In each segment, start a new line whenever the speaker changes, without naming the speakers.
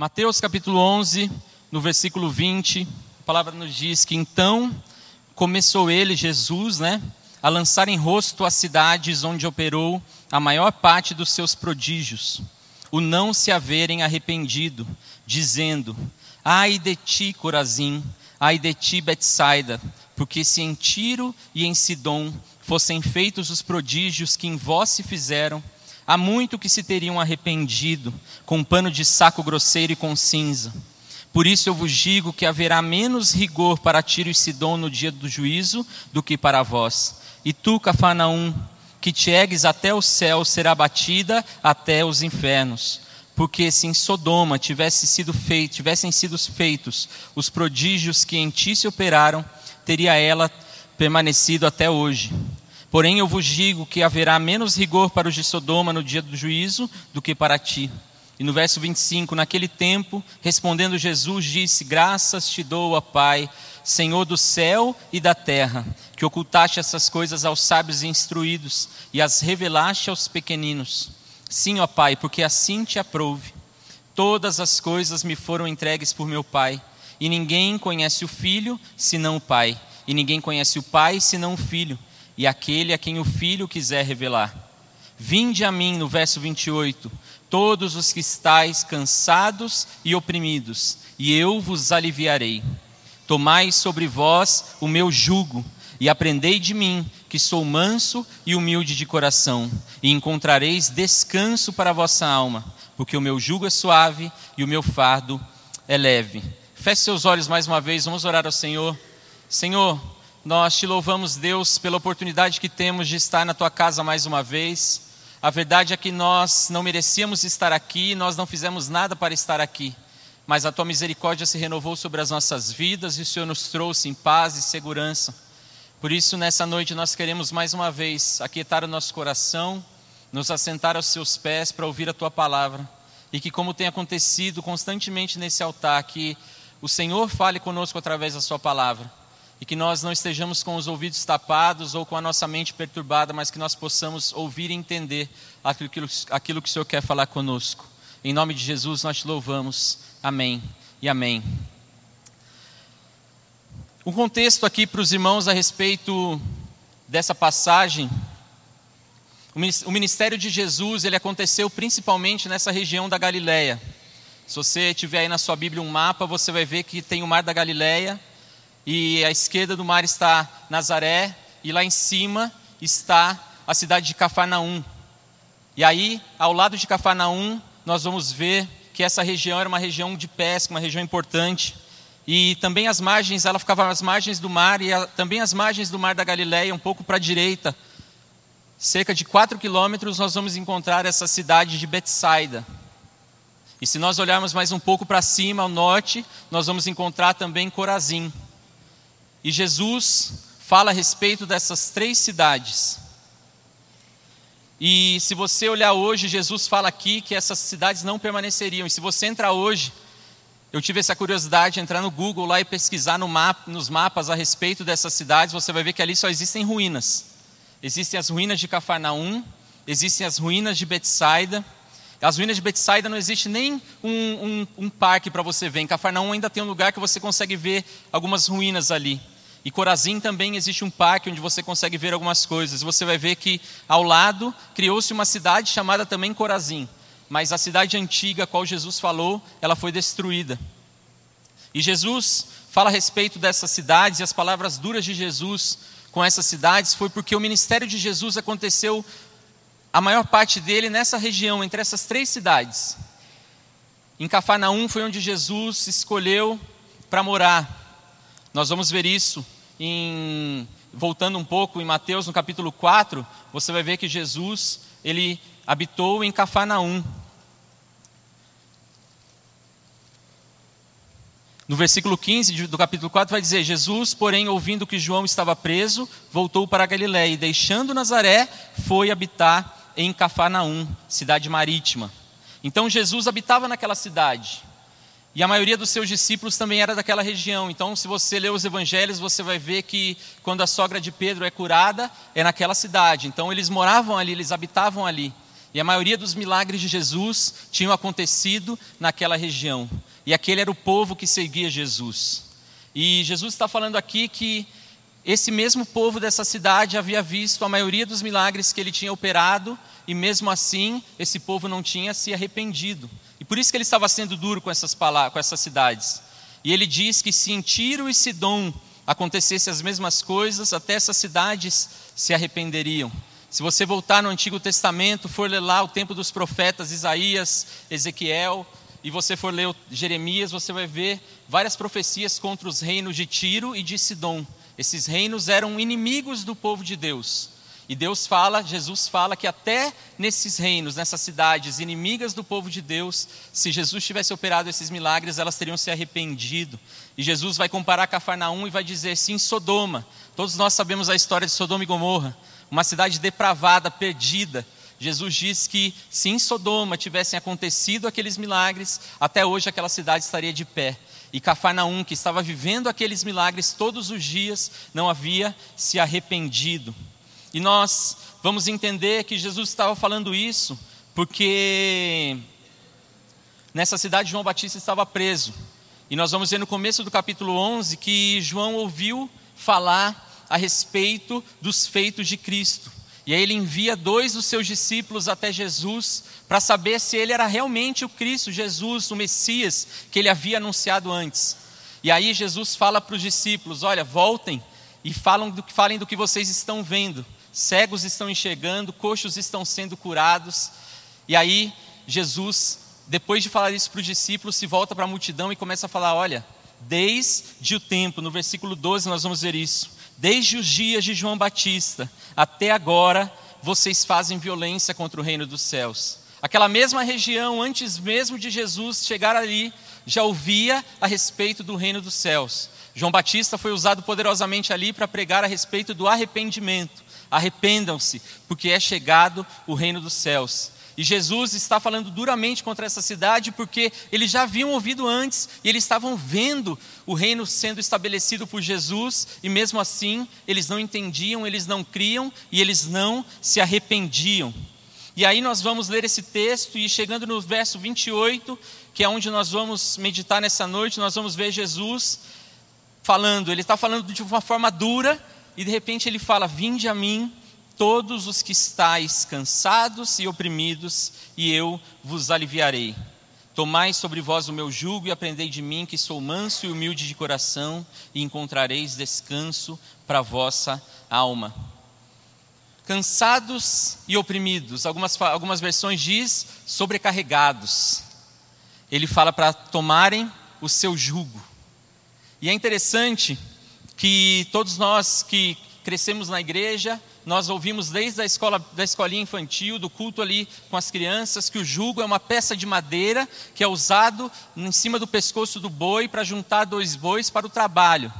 Mateus capítulo 11, no versículo 20, a palavra nos diz que então começou ele, Jesus, né, a lançar em rosto as cidades onde operou a maior parte dos seus prodígios, o não se haverem arrependido, dizendo: Ai de ti, Corazim, ai de ti, Betsaida, porque se em Tiro e em Sidom fossem feitos os prodígios que em vós se fizeram, Há muito que se teriam arrependido, com pano de saco grosseiro e com cinza. Por isso eu vos digo que haverá menos rigor para Tiro e Sidom no dia do juízo do que para vós. E tu, Cafarnaum, que te ergues até o céu, será batida até os infernos. Porque se em Sodoma tivesse sido feito, tivessem sido feitos os prodígios que em ti se operaram, teria ela permanecido até hoje. Porém, eu vos digo que haverá menos rigor para os de Sodoma no dia do juízo do que para ti. E no verso 25, naquele tempo, respondendo Jesus, disse: Graças te dou, ó Pai, Senhor do céu e da terra, que ocultaste essas coisas aos sábios e instruídos e as revelaste aos pequeninos. Sim, ó Pai, porque assim te aprouve. Todas as coisas me foram entregues por meu Pai, e ninguém conhece o Filho senão o Pai, e ninguém conhece o Pai senão o Filho e aquele a quem o Filho quiser revelar. Vinde a mim, no verso 28, todos os que estáis cansados e oprimidos, e eu vos aliviarei. Tomai sobre vós o meu jugo, e aprendei de mim, que sou manso e humilde de coração, e encontrareis descanso para a vossa alma, porque o meu jugo é suave e o meu fardo é leve. Feche seus olhos mais uma vez, vamos orar ao Senhor. Senhor, nós te louvamos, Deus, pela oportunidade que temos de estar na tua casa mais uma vez. A verdade é que nós não merecíamos estar aqui, nós não fizemos nada para estar aqui, mas a tua misericórdia se renovou sobre as nossas vidas e o Senhor nos trouxe em paz e segurança. Por isso, nessa noite, nós queremos mais uma vez aquietar o nosso coração, nos assentar aos seus pés para ouvir a tua palavra. E que, como tem acontecido constantemente nesse altar, que o Senhor fale conosco através da sua palavra e que nós não estejamos com os ouvidos tapados ou com a nossa mente perturbada, mas que nós possamos ouvir e entender aquilo, aquilo que o Senhor quer falar conosco. Em nome de Jesus nós te louvamos. Amém e amém. Um contexto aqui para os irmãos a respeito dessa passagem. O ministério de Jesus ele aconteceu principalmente nessa região da Galileia. Se você tiver aí na sua Bíblia um mapa, você vai ver que tem o Mar da Galileia e à esquerda do mar está Nazaré, e lá em cima está a cidade de Cafarnaum. E aí, ao lado de Cafarnaum, nós vamos ver que essa região era uma região de pesca, uma região importante. E também as margens, ela ficava às margens do mar e a, também as margens do mar da Galileia, um pouco para a direita. Cerca de 4 quilômetros nós vamos encontrar essa cidade de Betsaida. E se nós olharmos mais um pouco para cima, ao norte, nós vamos encontrar também Corazim. E Jesus fala a respeito dessas três cidades. E se você olhar hoje, Jesus fala aqui que essas cidades não permaneceriam. E se você entrar hoje, eu tive essa curiosidade de entrar no Google lá e pesquisar no mapa, nos mapas a respeito dessas cidades, você vai ver que ali só existem ruínas. Existem as ruínas de Cafarnaum, existem as ruínas de Betsaida. As ruínas de Betsaida não existe nem um, um, um parque para você ver. Em Cafarnaum ainda tem um lugar que você consegue ver algumas ruínas ali. E Corazim também existe um parque onde você consegue ver algumas coisas. Você vai ver que ao lado criou-se uma cidade chamada também Corazim. Mas a cidade antiga a qual Jesus falou, ela foi destruída. E Jesus fala a respeito dessas cidades e as palavras duras de Jesus com essas cidades foi porque o ministério de Jesus aconteceu a maior parte dele nessa região, entre essas três cidades. Em Cafarnaum foi onde Jesus escolheu para morar. Nós vamos ver isso em, voltando um pouco em Mateus no capítulo 4, você vai ver que Jesus, ele habitou em Cafarnaum. No versículo 15 do capítulo 4 vai dizer: Jesus, porém, ouvindo que João estava preso, voltou para Galiléia e, deixando Nazaré, foi habitar em Cafarnaum, cidade marítima. Então Jesus habitava naquela cidade. E a maioria dos seus discípulos também era daquela região. Então, se você ler os evangelhos, você vai ver que quando a sogra de Pedro é curada, é naquela cidade. Então, eles moravam ali, eles habitavam ali. E a maioria dos milagres de Jesus tinham acontecido naquela região. E aquele era o povo que seguia Jesus. E Jesus está falando aqui que esse mesmo povo dessa cidade havia visto a maioria dos milagres que ele tinha operado, e mesmo assim esse povo não tinha se arrependido. E por isso que ele estava sendo duro com essas, com essas cidades. E ele diz que se em Tiro e Sidom acontecessem as mesmas coisas, até essas cidades se arrependeriam. Se você voltar no Antigo Testamento, for ler lá o tempo dos profetas Isaías, Ezequiel, e você for ler Jeremias, você vai ver várias profecias contra os reinos de Tiro e de Sidom. Esses reinos eram inimigos do povo de Deus. E Deus fala, Jesus fala que até nesses reinos, nessas cidades inimigas do povo de Deus, se Jesus tivesse operado esses milagres, elas teriam se arrependido. E Jesus vai comparar Cafarnaum e vai dizer: sim, Sodoma. Todos nós sabemos a história de Sodoma e Gomorra, uma cidade depravada, perdida. Jesus diz que se em Sodoma tivessem acontecido aqueles milagres, até hoje aquela cidade estaria de pé. E Cafarnaum, que estava vivendo aqueles milagres todos os dias, não havia se arrependido. E nós vamos entender que Jesus estava falando isso porque nessa cidade João Batista estava preso. E nós vamos ver no começo do capítulo 11 que João ouviu falar a respeito dos feitos de Cristo. E aí ele envia dois dos seus discípulos até Jesus para saber se ele era realmente o Cristo, Jesus, o Messias que ele havia anunciado antes. E aí Jesus fala para os discípulos: Olha, voltem e do, falem do que vocês estão vendo cegos estão enxergando, coxos estão sendo curados. E aí, Jesus, depois de falar isso para os discípulos, se volta para a multidão e começa a falar: olha, desde o tempo, no versículo 12 nós vamos ver isso, desde os dias de João Batista até agora, vocês fazem violência contra o reino dos céus. Aquela mesma região, antes mesmo de Jesus chegar ali, já ouvia a respeito do reino dos céus. João Batista foi usado poderosamente ali para pregar a respeito do arrependimento. Arrependam-se, porque é chegado o reino dos céus. E Jesus está falando duramente contra essa cidade porque eles já haviam ouvido antes e eles estavam vendo o reino sendo estabelecido por Jesus e mesmo assim eles não entendiam, eles não criam e eles não se arrependiam. E aí nós vamos ler esse texto e chegando no verso 28, que é onde nós vamos meditar nessa noite, nós vamos ver Jesus falando, ele está falando de uma forma dura e de repente ele fala: Vinde a mim, todos os que estáis cansados e oprimidos, e eu vos aliviarei. Tomai sobre vós o meu jugo e aprendei de mim, que sou manso e humilde de coração, e encontrareis descanso para vossa alma. Cansados e oprimidos, algumas, algumas versões diz sobrecarregados. Ele fala para tomarem o seu jugo. E é interessante que todos nós que crescemos na igreja, nós ouvimos desde a escola da escolinha infantil, do culto ali com as crianças, que o jugo é uma peça de madeira que é usado em cima do pescoço do boi para juntar dois bois para o trabalho.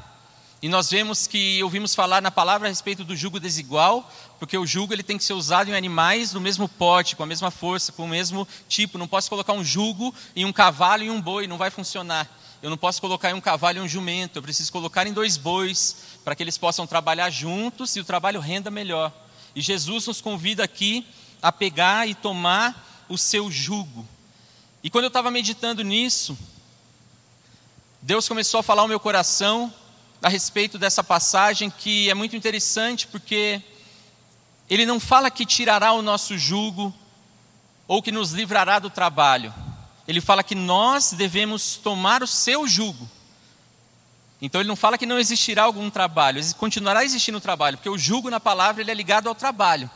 E nós vemos que ouvimos falar na palavra a respeito do jugo desigual, porque o jugo ele tem que ser usado em animais do mesmo porte, com a mesma força, com o mesmo tipo. Não posso colocar um jugo em um cavalo e um boi, não vai funcionar. Eu não posso colocar em um cavalo e um jumento, eu preciso colocar em dois bois, para que eles possam trabalhar juntos e o trabalho renda melhor. E Jesus nos convida aqui a pegar e tomar o seu jugo. E quando eu estava meditando nisso, Deus começou a falar ao meu coração a respeito dessa passagem que é muito interessante porque ele não fala que tirará o nosso jugo ou que nos livrará do trabalho ele fala que nós devemos tomar o seu jugo. Então ele não fala que não existirá algum trabalho, continuará existindo trabalho, porque o jugo na palavra ele é ligado ao trabalho.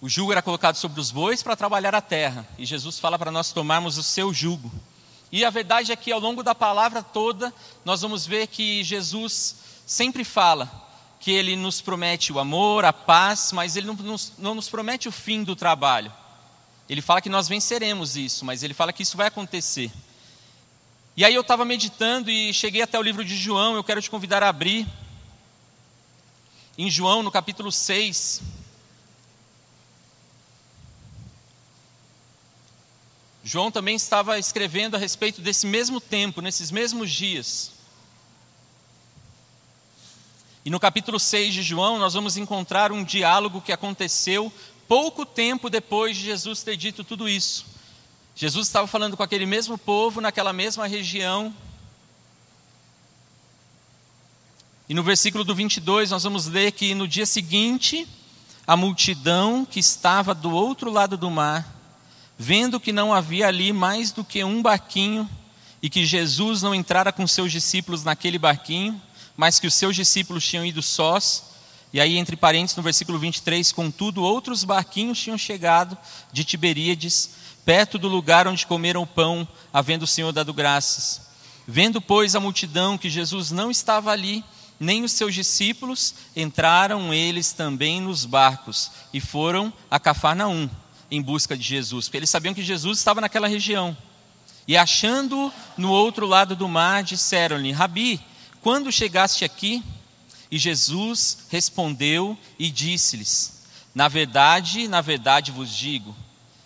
O jugo era colocado sobre os bois para trabalhar a terra, e Jesus fala para nós tomarmos o seu jugo. E a verdade é que ao longo da palavra toda, nós vamos ver que Jesus sempre fala que ele nos promete o amor, a paz, mas ele não nos, não nos promete o fim do trabalho. Ele fala que nós venceremos isso, mas ele fala que isso vai acontecer. E aí eu estava meditando e cheguei até o livro de João, eu quero te convidar a abrir. Em João, no capítulo 6. João também estava escrevendo a respeito desse mesmo tempo, nesses mesmos dias. E no capítulo 6 de João, nós vamos encontrar um diálogo que aconteceu pouco tempo depois de Jesus ter dito tudo isso. Jesus estava falando com aquele mesmo povo, naquela mesma região. E no versículo do 22, nós vamos ler que no dia seguinte, a multidão que estava do outro lado do mar, vendo que não havia ali mais do que um barquinho, e que Jesus não entrara com seus discípulos naquele barquinho, mas que os seus discípulos tinham ido sós, e aí, entre parênteses, no versículo 23, contudo, outros barquinhos tinham chegado de Tiberíades, perto do lugar onde comeram o pão, havendo o Senhor dado graças. Vendo, pois, a multidão que Jesus não estava ali, nem os seus discípulos, entraram eles também nos barcos e foram a Cafarnaum em busca de Jesus, porque eles sabiam que Jesus estava naquela região. E achando no outro lado do mar, disseram-lhe: Rabi, quando chegaste aqui? E Jesus respondeu e disse-lhes: Na verdade, na verdade vos digo.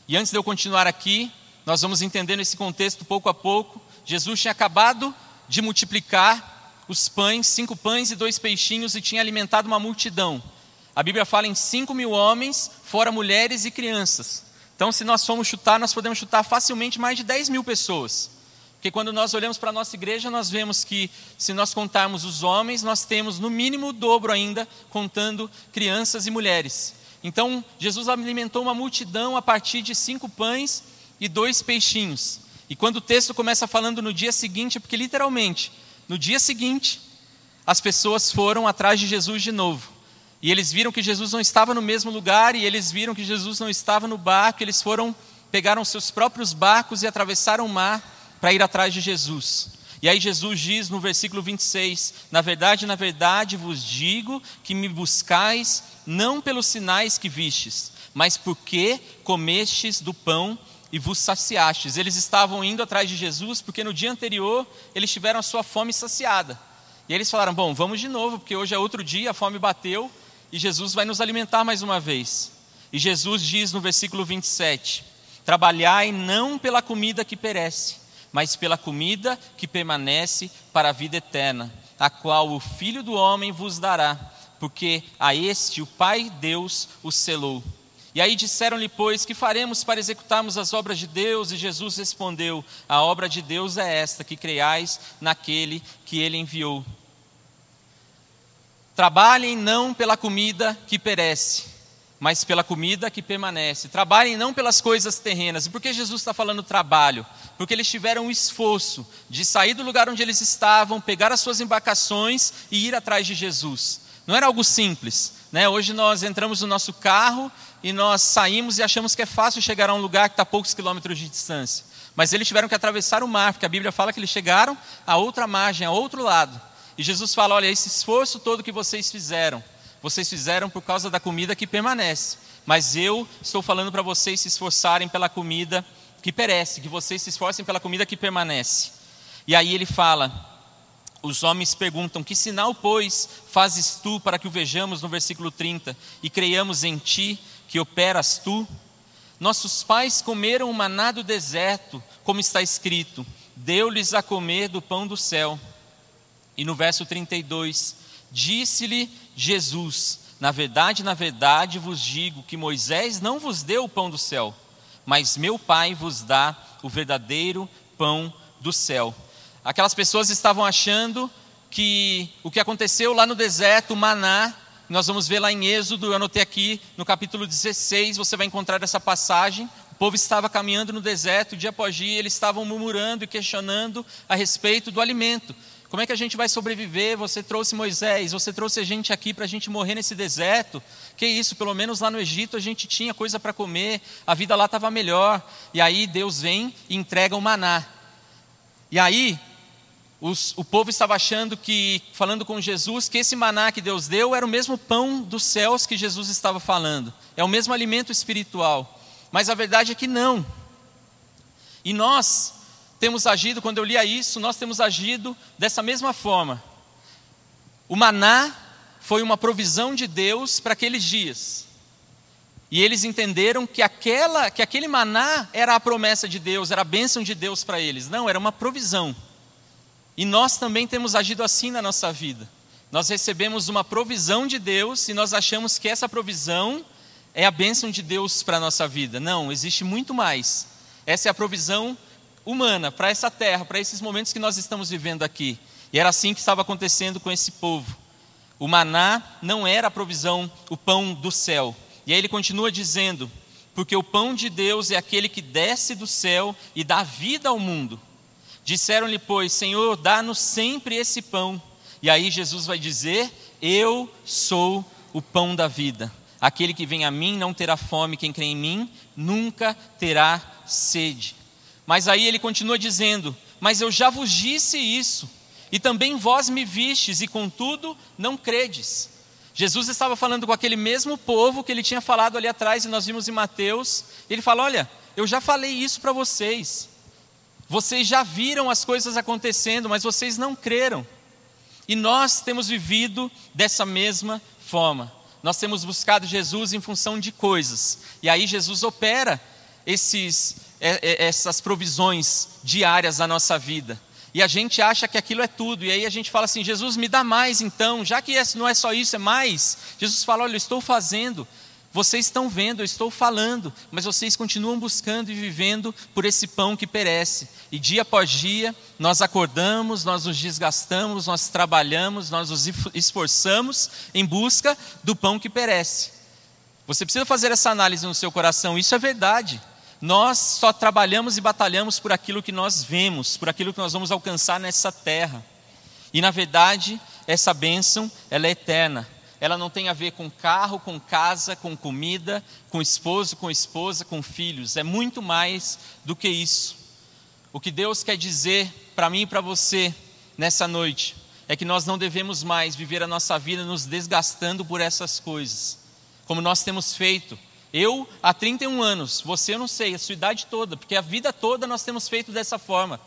E antes de eu continuar aqui, nós vamos entendendo esse contexto pouco a pouco. Jesus tinha acabado de multiplicar os pães, cinco pães e dois peixinhos, e tinha alimentado uma multidão. A Bíblia fala em cinco mil homens, fora mulheres e crianças. Então, se nós formos chutar, nós podemos chutar facilmente mais de 10 mil pessoas. Porque quando nós olhamos para a nossa igreja, nós vemos que, se nós contarmos os homens, nós temos no mínimo o dobro ainda, contando crianças e mulheres. Então, Jesus alimentou uma multidão a partir de cinco pães e dois peixinhos. E quando o texto começa falando no dia seguinte, porque literalmente no dia seguinte, as pessoas foram atrás de Jesus de novo. E eles viram que Jesus não estava no mesmo lugar, e eles viram que Jesus não estava no barco, eles foram, pegaram seus próprios barcos e atravessaram o mar para ir atrás de Jesus. E aí Jesus diz no versículo 26: Na verdade, na verdade vos digo que me buscais não pelos sinais que vistes, mas porque comestes do pão e vos saciastes. Eles estavam indo atrás de Jesus porque no dia anterior eles tiveram a sua fome saciada. E eles falaram: Bom, vamos de novo, porque hoje é outro dia, a fome bateu e Jesus vai nos alimentar mais uma vez. E Jesus diz no versículo 27: Trabalhai não pela comida que perece, mas pela comida que permanece para a vida eterna, a qual o Filho do Homem vos dará, porque a este o Pai Deus o selou. E aí disseram-lhe, pois, que faremos para executarmos as obras de Deus? E Jesus respondeu: A obra de Deus é esta, que creiais naquele que ele enviou. Trabalhem não pela comida que perece, mas pela comida que permanece. Trabalhem não pelas coisas terrenas. E por que Jesus está falando trabalho? Porque eles tiveram o esforço de sair do lugar onde eles estavam, pegar as suas embarcações e ir atrás de Jesus. Não era algo simples. Né? Hoje nós entramos no nosso carro e nós saímos e achamos que é fácil chegar a um lugar que está a poucos quilômetros de distância. Mas eles tiveram que atravessar o mar, porque a Bíblia fala que eles chegaram a outra margem, a outro lado. E Jesus fala: olha, esse esforço todo que vocês fizeram, vocês fizeram por causa da comida que permanece. Mas eu estou falando para vocês se esforçarem pela comida que perece, que vocês se esforcem pela comida que permanece. E aí ele fala: os homens perguntam: Que sinal, pois, fazes tu para que o vejamos no versículo 30 e creiamos em ti? que operas tu? Nossos pais comeram o maná do deserto, como está escrito: deu-lhes a comer do pão do céu. E no verso 32, disse-lhe Jesus: Na verdade, na verdade vos digo que Moisés não vos deu o pão do céu, mas meu Pai vos dá o verdadeiro pão do céu. Aquelas pessoas estavam achando que o que aconteceu lá no deserto, maná, nós vamos ver lá em Êxodo, eu anotei aqui no capítulo 16, você vai encontrar essa passagem. O povo estava caminhando no deserto, dia após dia, eles estavam murmurando e questionando a respeito do alimento. Como é que a gente vai sobreviver? Você trouxe Moisés, você trouxe a gente aqui para a gente morrer nesse deserto. Que isso, pelo menos lá no Egito a gente tinha coisa para comer, a vida lá estava melhor. E aí Deus vem e entrega o maná. E aí os, o povo estava achando que, falando com Jesus, que esse maná que Deus deu era o mesmo pão dos céus que Jesus estava falando, é o mesmo alimento espiritual. Mas a verdade é que não. E nós temos agido, quando eu lia isso, nós temos agido dessa mesma forma. O maná foi uma provisão de Deus para aqueles dias. E eles entenderam que, aquela, que aquele maná era a promessa de Deus, era a bênção de Deus para eles. Não, era uma provisão. E nós também temos agido assim na nossa vida. Nós recebemos uma provisão de Deus e nós achamos que essa provisão é a bênção de Deus para a nossa vida. Não, existe muito mais. Essa é a provisão humana para essa terra, para esses momentos que nós estamos vivendo aqui. E era assim que estava acontecendo com esse povo. O maná não era a provisão, o pão do céu. E aí ele continua dizendo: porque o pão de Deus é aquele que desce do céu e dá vida ao mundo. Disseram-lhe, pois, Senhor, dá-nos sempre esse pão. E aí Jesus vai dizer: Eu sou o pão da vida. Aquele que vem a mim não terá fome, quem crê em mim nunca terá sede. Mas aí ele continua dizendo: Mas eu já vos disse isso, e também vós me vistes, e contudo não credes. Jesus estava falando com aquele mesmo povo que ele tinha falado ali atrás, e nós vimos em Mateus. Ele fala: Olha, eu já falei isso para vocês. Vocês já viram as coisas acontecendo, mas vocês não creram. E nós temos vivido dessa mesma forma. Nós temos buscado Jesus em função de coisas. E aí Jesus opera esses, essas provisões diárias na nossa vida. E a gente acha que aquilo é tudo. E aí a gente fala assim: Jesus, me dá mais então. Já que não é só isso, é mais. Jesus fala: Olha, eu estou fazendo. Vocês estão vendo, eu estou falando, mas vocês continuam buscando e vivendo por esse pão que perece. E dia após dia, nós acordamos, nós nos desgastamos, nós trabalhamos, nós nos esforçamos em busca do pão que perece. Você precisa fazer essa análise no seu coração, isso é verdade. Nós só trabalhamos e batalhamos por aquilo que nós vemos, por aquilo que nós vamos alcançar nessa terra. E na verdade, essa bênção, ela é eterna ela não tem a ver com carro, com casa, com comida, com esposo, com esposa, com filhos. É muito mais do que isso. O que Deus quer dizer para mim e para você nessa noite é que nós não devemos mais viver a nossa vida nos desgastando por essas coisas, como nós temos feito. Eu, há 31 anos, você eu não sei, a sua idade toda, porque a vida toda nós temos feito dessa forma.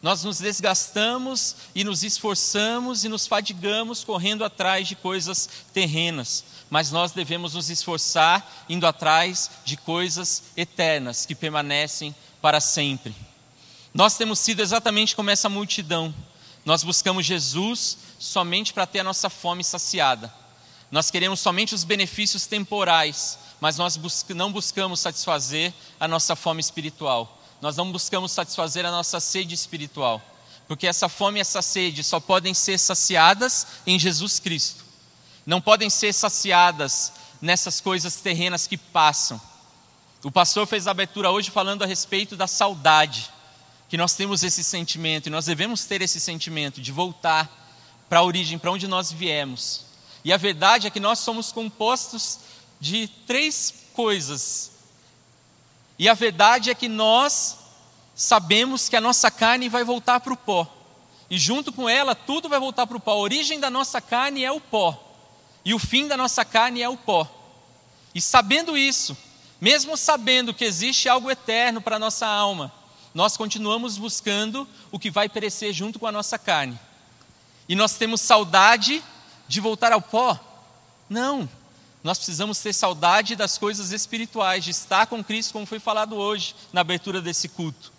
Nós nos desgastamos e nos esforçamos e nos fadigamos correndo atrás de coisas terrenas, mas nós devemos nos esforçar indo atrás de coisas eternas que permanecem para sempre. Nós temos sido exatamente como essa multidão. Nós buscamos Jesus somente para ter a nossa fome saciada. Nós queremos somente os benefícios temporais, mas nós não buscamos satisfazer a nossa fome espiritual nós não buscamos satisfazer a nossa sede espiritual, porque essa fome e essa sede só podem ser saciadas em Jesus Cristo, não podem ser saciadas nessas coisas terrenas que passam. O pastor fez a abertura hoje falando a respeito da saudade, que nós temos esse sentimento e nós devemos ter esse sentimento de voltar para a origem, para onde nós viemos. E a verdade é que nós somos compostos de três coisas e a verdade é que nós sabemos que a nossa carne vai voltar para o pó. E junto com ela, tudo vai voltar para o pó. A origem da nossa carne é o pó. E o fim da nossa carne é o pó. E sabendo isso, mesmo sabendo que existe algo eterno para a nossa alma, nós continuamos buscando o que vai perecer junto com a nossa carne. E nós temos saudade de voltar ao pó? Não. Nós precisamos ter saudade das coisas espirituais, de estar com Cristo, como foi falado hoje na abertura desse culto.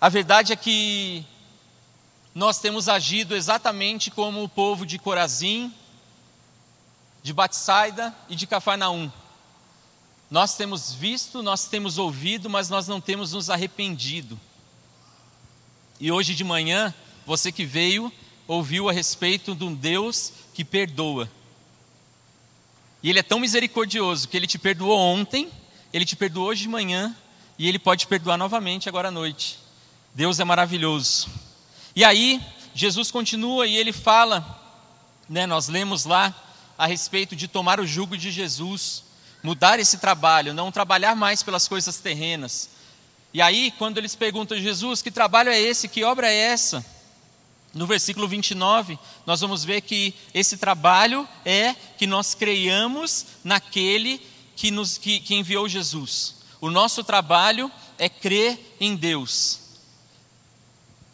A verdade é que nós temos agido exatamente como o povo de Corazim, de Batsaida e de Cafarnaum. Nós temos visto, nós temos ouvido, mas nós não temos nos arrependido. E hoje de manhã, você que veio, ouviu a respeito de um Deus que perdoa. E Ele é tão misericordioso que Ele te perdoou ontem, Ele te perdoou hoje de manhã e Ele pode te perdoar novamente agora à noite. Deus é maravilhoso. E aí, Jesus continua e Ele fala, né, nós lemos lá a respeito de tomar o jugo de Jesus, mudar esse trabalho, não trabalhar mais pelas coisas terrenas. E aí, quando eles perguntam, Jesus, que trabalho é esse? Que obra é essa? No versículo 29, nós vamos ver que esse trabalho é que nós creiamos naquele que, nos, que, que enviou Jesus. O nosso trabalho é crer em Deus.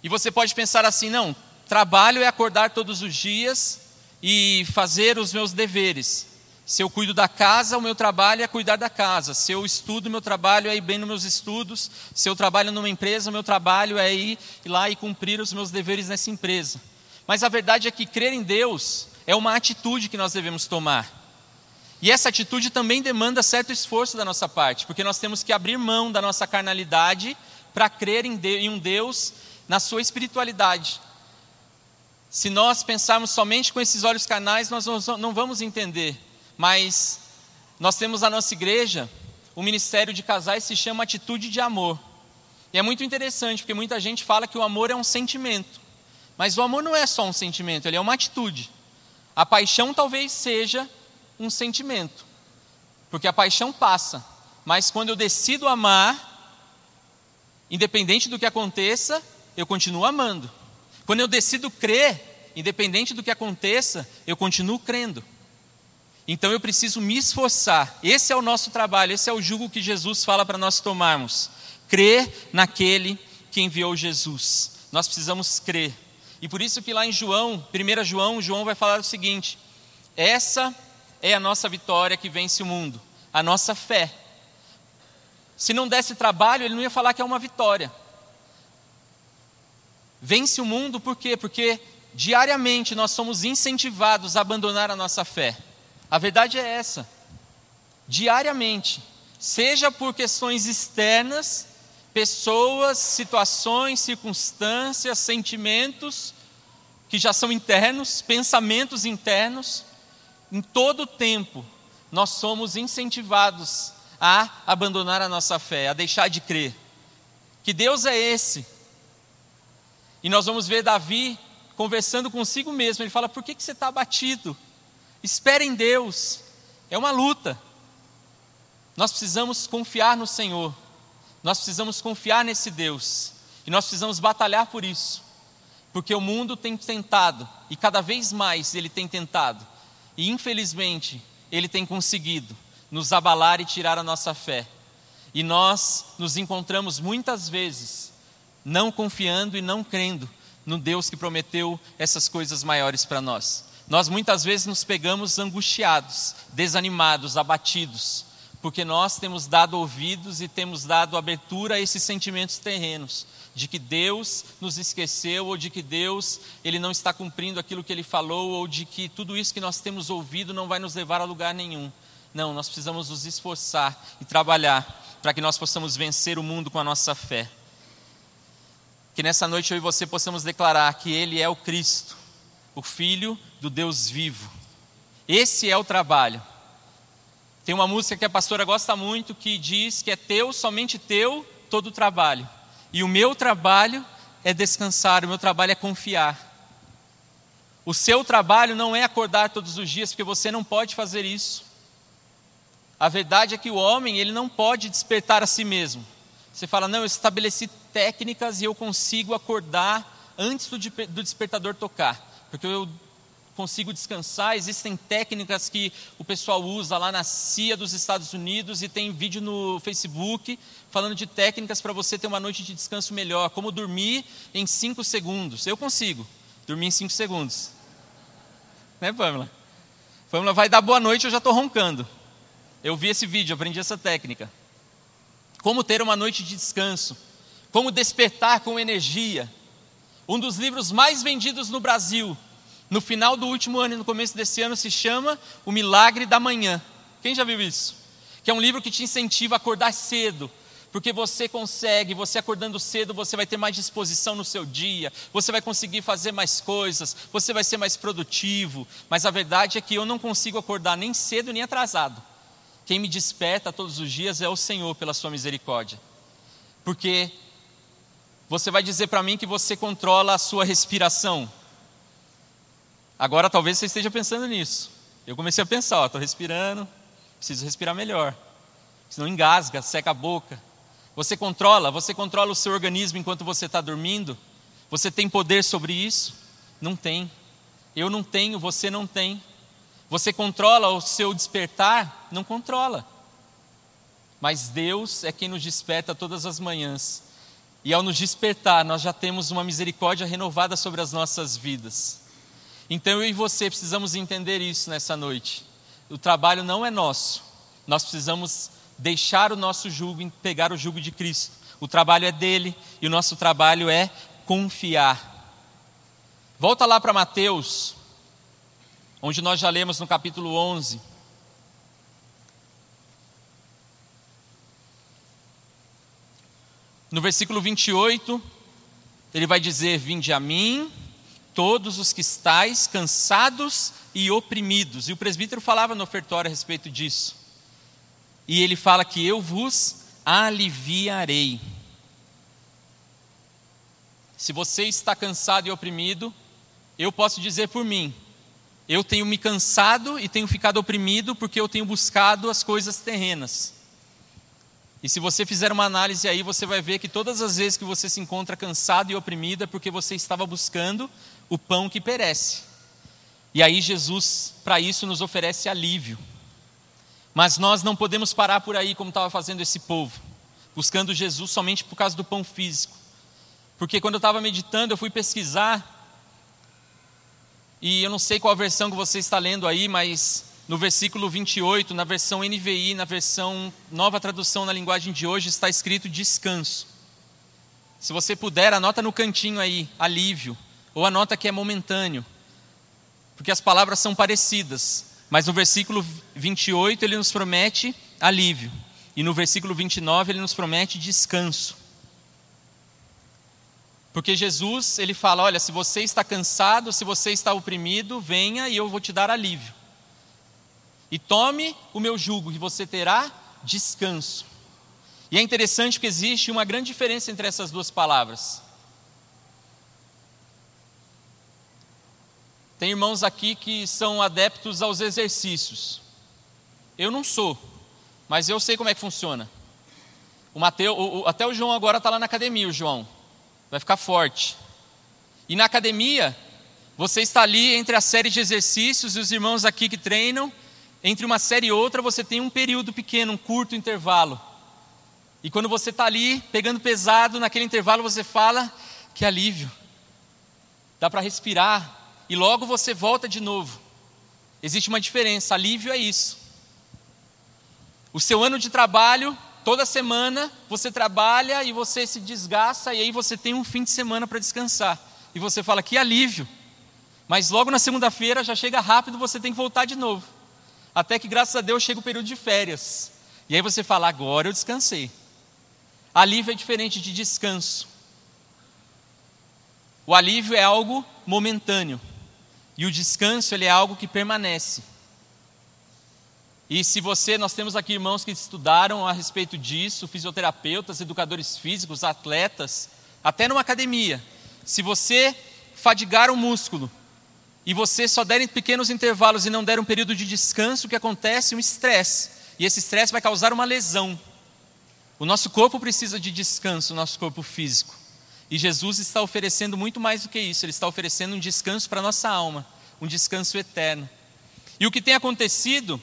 E você pode pensar assim: não, trabalho é acordar todos os dias e fazer os meus deveres. Se eu cuido da casa, o meu trabalho é cuidar da casa. Se eu estudo, o meu trabalho é ir bem nos meus estudos. Se eu trabalho numa empresa, o meu trabalho é ir lá e cumprir os meus deveres nessa empresa. Mas a verdade é que crer em Deus é uma atitude que nós devemos tomar. E essa atitude também demanda certo esforço da nossa parte, porque nós temos que abrir mão da nossa carnalidade para crer em, um Deus na sua espiritualidade. Se nós pensarmos somente com esses olhos carnais, nós não vamos entender. Mas nós temos na nossa igreja o ministério de casais se chama atitude de amor. E é muito interessante, porque muita gente fala que o amor é um sentimento. Mas o amor não é só um sentimento, ele é uma atitude. A paixão talvez seja um sentimento, porque a paixão passa, mas quando eu decido amar, independente do que aconteça, eu continuo amando. Quando eu decido crer, independente do que aconteça, eu continuo crendo. Então eu preciso me esforçar. Esse é o nosso trabalho, esse é o jugo que Jesus fala para nós tomarmos. Crer naquele que enviou Jesus. Nós precisamos crer. E por isso que lá em João, 1 João, João vai falar o seguinte: essa é a nossa vitória que vence o mundo, a nossa fé. Se não desse trabalho, ele não ia falar que é uma vitória. Vence o mundo por quê? Porque diariamente nós somos incentivados a abandonar a nossa fé. A verdade é essa. Diariamente, seja por questões externas, pessoas, situações, circunstâncias, sentimentos que já são internos, pensamentos internos, em todo o tempo nós somos incentivados a abandonar a nossa fé, a deixar de crer. Que Deus é esse? E nós vamos ver Davi conversando consigo mesmo. Ele fala: Por que, que você está abatido? Espere em Deus. É uma luta. Nós precisamos confiar no Senhor. Nós precisamos confiar nesse Deus. E nós precisamos batalhar por isso. Porque o mundo tem tentado, e cada vez mais ele tem tentado, e infelizmente ele tem conseguido nos abalar e tirar a nossa fé. E nós nos encontramos muitas vezes não confiando e não crendo no Deus que prometeu essas coisas maiores para nós. Nós muitas vezes nos pegamos angustiados, desanimados, abatidos, porque nós temos dado ouvidos e temos dado abertura a esses sentimentos terrenos, de que Deus nos esqueceu ou de que Deus ele não está cumprindo aquilo que ele falou ou de que tudo isso que nós temos ouvido não vai nos levar a lugar nenhum. Não, nós precisamos nos esforçar e trabalhar para que nós possamos vencer o mundo com a nossa fé. Que nessa noite eu e você possamos declarar que ele é o Cristo, o filho do Deus vivo. Esse é o trabalho. Tem uma música que a pastora gosta muito que diz que é teu, somente teu, todo o trabalho. E o meu trabalho é descansar, o meu trabalho é confiar. O seu trabalho não é acordar todos os dias, porque você não pode fazer isso. A verdade é que o homem, ele não pode despertar a si mesmo. Você fala, não, eu estabeleci técnicas e eu consigo acordar antes do, do despertador tocar, porque eu consigo descansar. Existem técnicas que o pessoal usa lá na CIA dos Estados Unidos e tem vídeo no Facebook falando de técnicas para você ter uma noite de descanso melhor, como dormir em 5 segundos. Eu consigo dormir em 5 segundos. Né, Pamela? Pamela vai dar boa noite, eu já estou roncando. Eu vi esse vídeo, aprendi essa técnica. Como ter uma noite de descanso. Como despertar com energia. Um dos livros mais vendidos no Brasil no final do último ano e no começo desse ano se chama O Milagre da Manhã. Quem já viu isso? Que é um livro que te incentiva a acordar cedo, porque você consegue, você acordando cedo, você vai ter mais disposição no seu dia, você vai conseguir fazer mais coisas, você vai ser mais produtivo. Mas a verdade é que eu não consigo acordar nem cedo nem atrasado. Quem me desperta todos os dias é o Senhor, pela sua misericórdia. Porque você vai dizer para mim que você controla a sua respiração. Agora talvez você esteja pensando nisso. Eu comecei a pensar, estou respirando, preciso respirar melhor. Senão engasga, seca a boca. Você controla, você controla o seu organismo enquanto você está dormindo? Você tem poder sobre isso? Não tem. Eu não tenho, você não tem. Você controla o seu despertar? Não controla. Mas Deus é quem nos desperta todas as manhãs. E ao nos despertar, nós já temos uma misericórdia renovada sobre as nossas vidas. Então eu e você precisamos entender isso nessa noite. O trabalho não é nosso. Nós precisamos deixar o nosso jugo, pegar o jugo de Cristo. O trabalho é dele e o nosso trabalho é confiar. Volta lá para Mateus, onde nós já lemos no capítulo 11. No versículo 28, ele vai dizer: Vinde a mim, todos os que estáis cansados e oprimidos. E o presbítero falava no ofertório a respeito disso. E ele fala que eu vos aliviarei. Se você está cansado e oprimido, eu posso dizer por mim, eu tenho me cansado e tenho ficado oprimido porque eu tenho buscado as coisas terrenas. E se você fizer uma análise aí, você vai ver que todas as vezes que você se encontra cansado e oprimido é porque você estava buscando o pão que perece. E aí Jesus, para isso, nos oferece alívio. Mas nós não podemos parar por aí como estava fazendo esse povo, buscando Jesus somente por causa do pão físico. Porque quando eu estava meditando, eu fui pesquisar e eu não sei qual versão que você está lendo aí, mas no versículo 28, na versão NVI, na versão nova tradução na linguagem de hoje, está escrito descanso. Se você puder, anota no cantinho aí, alívio, ou anota que é momentâneo, porque as palavras são parecidas, mas no versículo 28 ele nos promete alívio, e no versículo 29 ele nos promete descanso. Porque Jesus, ele fala: olha, se você está cansado, se você está oprimido, venha e eu vou te dar alívio. E tome o meu jugo, e você terá descanso. E é interessante porque existe uma grande diferença entre essas duas palavras. Tem irmãos aqui que são adeptos aos exercícios. Eu não sou, mas eu sei como é que funciona. O Mateu, o, o, até o João agora está lá na academia, o João vai ficar forte. E na academia, você está ali entre a série de exercícios e os irmãos aqui que treinam, entre uma série e outra você tem um período pequeno, um curto intervalo. E quando você está ali pegando pesado, naquele intervalo você fala: que alívio, dá para respirar, e logo você volta de novo. Existe uma diferença, alívio é isso. O seu ano de trabalho Toda semana você trabalha e você se desgasta, e aí você tem um fim de semana para descansar. E você fala, que alívio. Mas logo na segunda-feira já chega rápido, você tem que voltar de novo. Até que, graças a Deus, chega o período de férias. E aí você fala, agora eu descansei. Alívio é diferente de descanso. O alívio é algo momentâneo. E o descanso ele é algo que permanece. E se você, nós temos aqui irmãos que estudaram a respeito disso, fisioterapeutas, educadores físicos, atletas, até numa academia. Se você fadigar o músculo e você só der em pequenos intervalos e não der um período de descanso, o que acontece? Um estresse. E esse estresse vai causar uma lesão. O nosso corpo precisa de descanso, o nosso corpo físico. E Jesus está oferecendo muito mais do que isso, ele está oferecendo um descanso para a nossa alma, um descanso eterno. E o que tem acontecido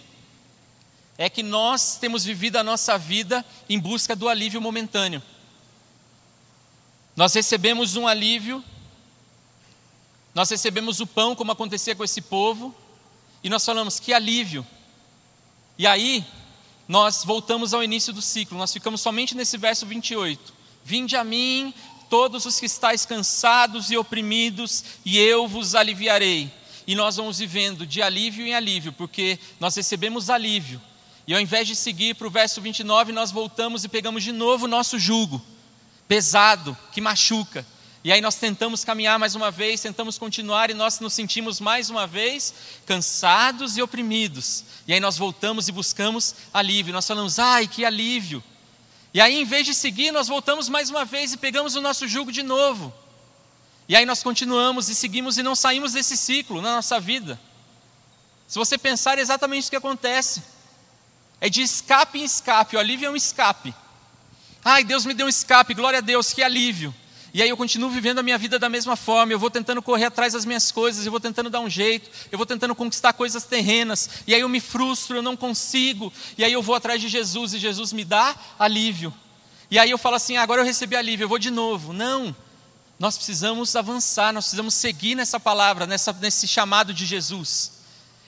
é que nós temos vivido a nossa vida em busca do alívio momentâneo. Nós recebemos um alívio, nós recebemos o pão, como acontecia com esse povo, e nós falamos: que alívio. E aí, nós voltamos ao início do ciclo, nós ficamos somente nesse verso 28. Vinde a mim, todos os que estáis cansados e oprimidos, e eu vos aliviarei. E nós vamos vivendo de alívio em alívio, porque nós recebemos alívio, e ao invés de seguir para o verso 29, nós voltamos e pegamos de novo o nosso jugo, pesado, que machuca. E aí nós tentamos caminhar mais uma vez, tentamos continuar e nós nos sentimos mais uma vez cansados e oprimidos. E aí nós voltamos e buscamos alívio. Nós falamos, ai, que alívio. E aí, em vez de seguir, nós voltamos mais uma vez e pegamos o nosso jugo de novo. E aí nós continuamos e seguimos e não saímos desse ciclo na nossa vida. Se você pensar, é exatamente isso que acontece. É de escape em escape, o alívio é um escape. Ai, Deus me deu um escape, glória a Deus, que alívio. E aí eu continuo vivendo a minha vida da mesma forma, eu vou tentando correr atrás das minhas coisas, eu vou tentando dar um jeito, eu vou tentando conquistar coisas terrenas, e aí eu me frustro, eu não consigo, e aí eu vou atrás de Jesus e Jesus me dá alívio. E aí eu falo assim: ah, agora eu recebi alívio, eu vou de novo. Não, nós precisamos avançar, nós precisamos seguir nessa palavra, nessa, nesse chamado de Jesus.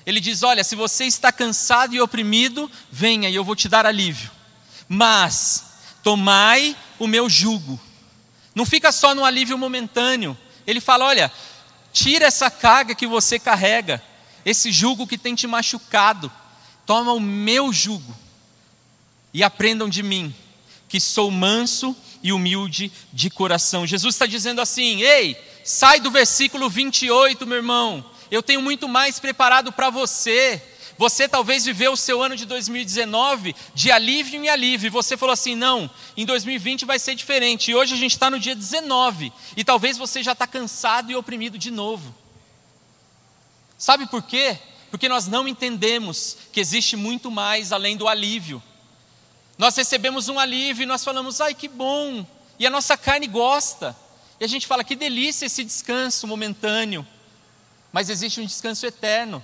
Ele diz: Olha, se você está cansado e oprimido, venha e eu vou te dar alívio. Mas tomai o meu jugo. Não fica só no alívio momentâneo. Ele fala: Olha, tira essa carga que você carrega, esse jugo que tem te machucado. Toma o meu jugo e aprendam de mim, que sou manso e humilde de coração. Jesus está dizendo assim: ei, sai do versículo 28, meu irmão, eu tenho muito mais preparado para você. Você talvez viveu o seu ano de 2019 de alívio em alívio, e você falou assim: não, em 2020 vai ser diferente. E hoje a gente está no dia 19, e talvez você já está cansado e oprimido de novo. Sabe por quê? Porque nós não entendemos que existe muito mais além do alívio. Nós recebemos um alívio e nós falamos, ai que bom, e a nossa carne gosta. E a gente fala, que delícia esse descanso momentâneo. Mas existe um descanso eterno.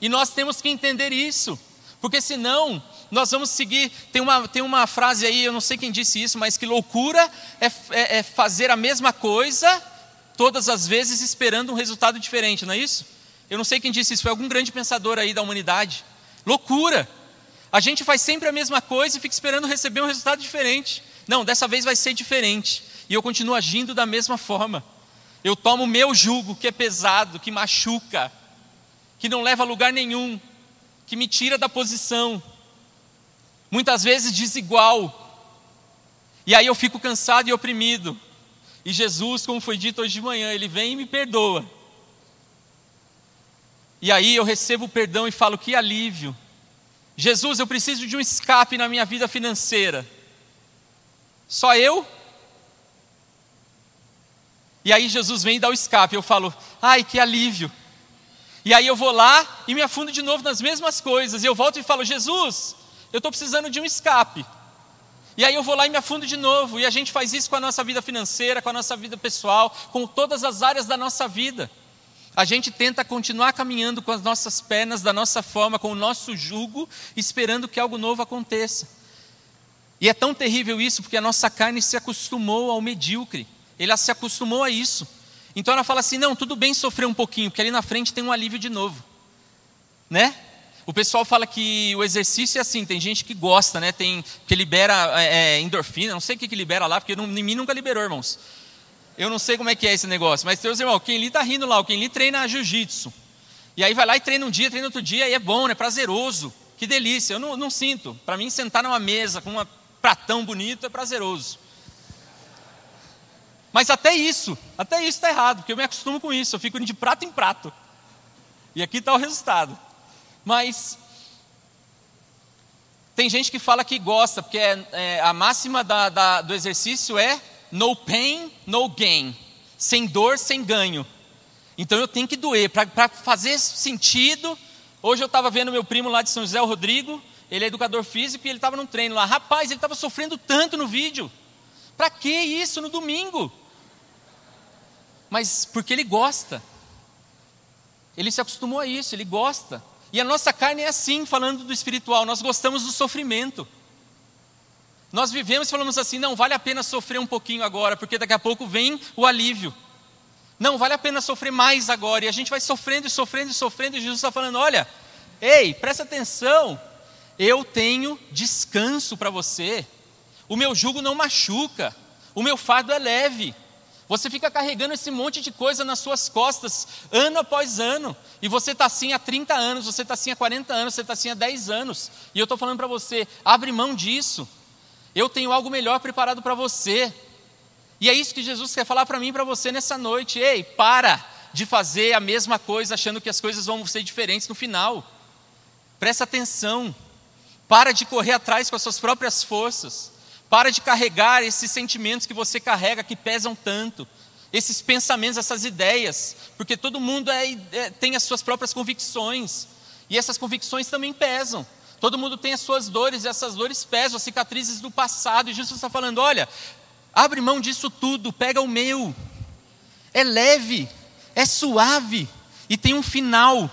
E nós temos que entender isso, porque senão nós vamos seguir. Tem uma, tem uma frase aí, eu não sei quem disse isso, mas que loucura é, é, é fazer a mesma coisa todas as vezes esperando um resultado diferente, não é isso? Eu não sei quem disse isso, foi algum grande pensador aí da humanidade. Loucura! A gente faz sempre a mesma coisa e fica esperando receber um resultado diferente. Não, dessa vez vai ser diferente. E eu continuo agindo da mesma forma. Eu tomo o meu jugo, que é pesado, que machuca, que não leva a lugar nenhum, que me tira da posição, muitas vezes desigual. E aí eu fico cansado e oprimido. E Jesus, como foi dito hoje de manhã, ele vem e me perdoa. E aí eu recebo o perdão e falo: que alívio. Jesus, eu preciso de um escape na minha vida financeira. Só eu? E aí Jesus vem e dá o escape. Eu falo: ai, que alívio. E aí eu vou lá e me afundo de novo nas mesmas coisas. E eu volto e falo: Jesus, eu estou precisando de um escape. E aí eu vou lá e me afundo de novo. E a gente faz isso com a nossa vida financeira, com a nossa vida pessoal, com todas as áreas da nossa vida. A gente tenta continuar caminhando com as nossas pernas, da nossa forma, com o nosso jugo, esperando que algo novo aconteça. E é tão terrível isso porque a nossa carne se acostumou ao medíocre. Ela se acostumou a isso. Então ela fala assim: não, tudo bem sofrer um pouquinho, porque ali na frente tem um alívio de novo. Né? O pessoal fala que o exercício é assim, tem gente que gosta, né? Tem que libera é, é endorfina, não sei o que, que libera lá, porque não, em mim nunca liberou, irmãos. Eu não sei como é que é esse negócio, mas teus irmãos, quem ali tá rindo lá, quem ali treina jiu-jitsu. E aí vai lá e treina um dia, treina outro dia, e é bom, é prazeroso. Que delícia, eu não, não sinto. Para mim, sentar numa mesa com um pratão bonito é prazeroso. Mas até isso, até isso está errado, porque eu me acostumo com isso, eu fico de prato em prato. E aqui está o resultado. Mas tem gente que fala que gosta, porque é, é, a máxima da, da, do exercício é no pain, no gain. Sem dor, sem ganho. Então eu tenho que doer, para fazer sentido. Hoje eu estava vendo meu primo lá de São José, o Rodrigo, ele é educador físico e ele estava num treino lá. Rapaz, ele estava sofrendo tanto no vídeo. Para que isso no domingo? Mas porque ele gosta. Ele se acostumou a isso, ele gosta. E a nossa carne é assim, falando do espiritual, nós gostamos do sofrimento. Nós vivemos e falamos assim: não vale a pena sofrer um pouquinho agora, porque daqui a pouco vem o alívio. Não vale a pena sofrer mais agora. E a gente vai sofrendo e sofrendo e sofrendo, e Jesus está falando: olha, ei, presta atenção, eu tenho descanso para você. O meu jugo não machuca, o meu fardo é leve. Você fica carregando esse monte de coisa nas suas costas, ano após ano, e você está assim há 30 anos, você está assim há 40 anos, você está assim há 10 anos, e eu estou falando para você: abre mão disso, eu tenho algo melhor preparado para você. E é isso que Jesus quer falar para mim e para você nessa noite: ei, para de fazer a mesma coisa achando que as coisas vão ser diferentes no final, presta atenção, para de correr atrás com as suas próprias forças. Para de carregar esses sentimentos que você carrega que pesam tanto, esses pensamentos, essas ideias, porque todo mundo é, é, tem as suas próprias convicções, e essas convicções também pesam. Todo mundo tem as suas dores, e essas dores pesam, as cicatrizes do passado, e Jesus está falando: olha, abre mão disso tudo, pega o meu, é leve, é suave, e tem um final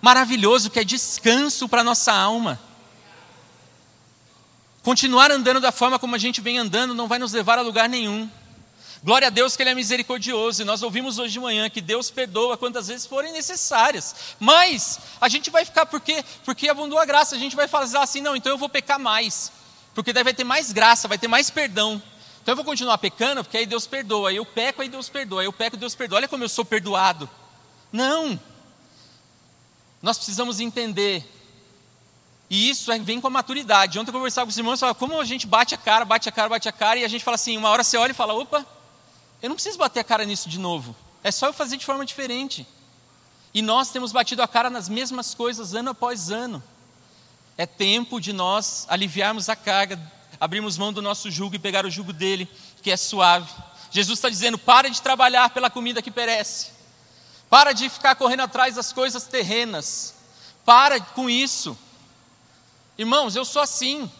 maravilhoso que é descanso para a nossa alma. Continuar andando da forma como a gente vem andando não vai nos levar a lugar nenhum. Glória a Deus que Ele é misericordioso. E nós ouvimos hoje de manhã que Deus perdoa quantas vezes forem necessárias. Mas a gente vai ficar porque porque abundou a graça. A gente vai falar assim, não, então eu vou pecar mais, porque daí vai ter mais graça, vai ter mais perdão. Então eu vou continuar pecando, porque aí Deus perdoa. Eu peco, aí Deus perdoa. Eu peco, Deus perdoa. Olha como eu sou perdoado. Não. Nós precisamos entender E isso vem com a maturidade. Ontem eu conversava com os irmãos, falava, como a gente bate a cara, bate a cara, bate a cara, e a gente fala assim, uma hora você olha e fala, opa, eu não preciso bater a cara nisso de novo. É só eu fazer de forma diferente. E nós temos batido a cara nas mesmas coisas ano após ano. É tempo de nós aliviarmos a carga, abrirmos mão do nosso jugo e pegar o jugo dele, que é suave. Jesus está dizendo: para de trabalhar pela comida que perece, para de ficar correndo atrás das coisas terrenas, para com isso. Irmãos, eu sou assim,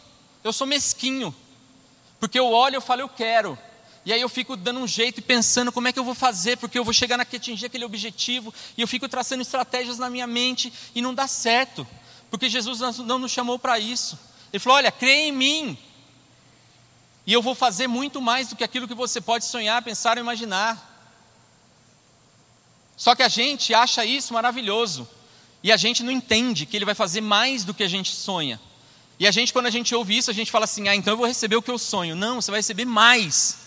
eu sou mesquinho, porque eu olho e falo, eu quero, e aí eu fico dando um jeito e pensando como é que eu vou fazer, porque eu vou chegar naquele atingir aquele objetivo, e eu fico traçando estratégias na minha mente e não dá certo, porque Jesus não nos chamou para isso. Ele falou: olha, crê em mim, e eu vou fazer muito mais do que aquilo que você pode sonhar, pensar ou imaginar. Só que a gente acha isso maravilhoso. E a gente não entende que ele vai fazer mais do que a gente sonha. E a gente, quando a gente ouve isso, a gente fala assim: ah, então eu vou receber o que eu sonho. Não, você vai receber mais.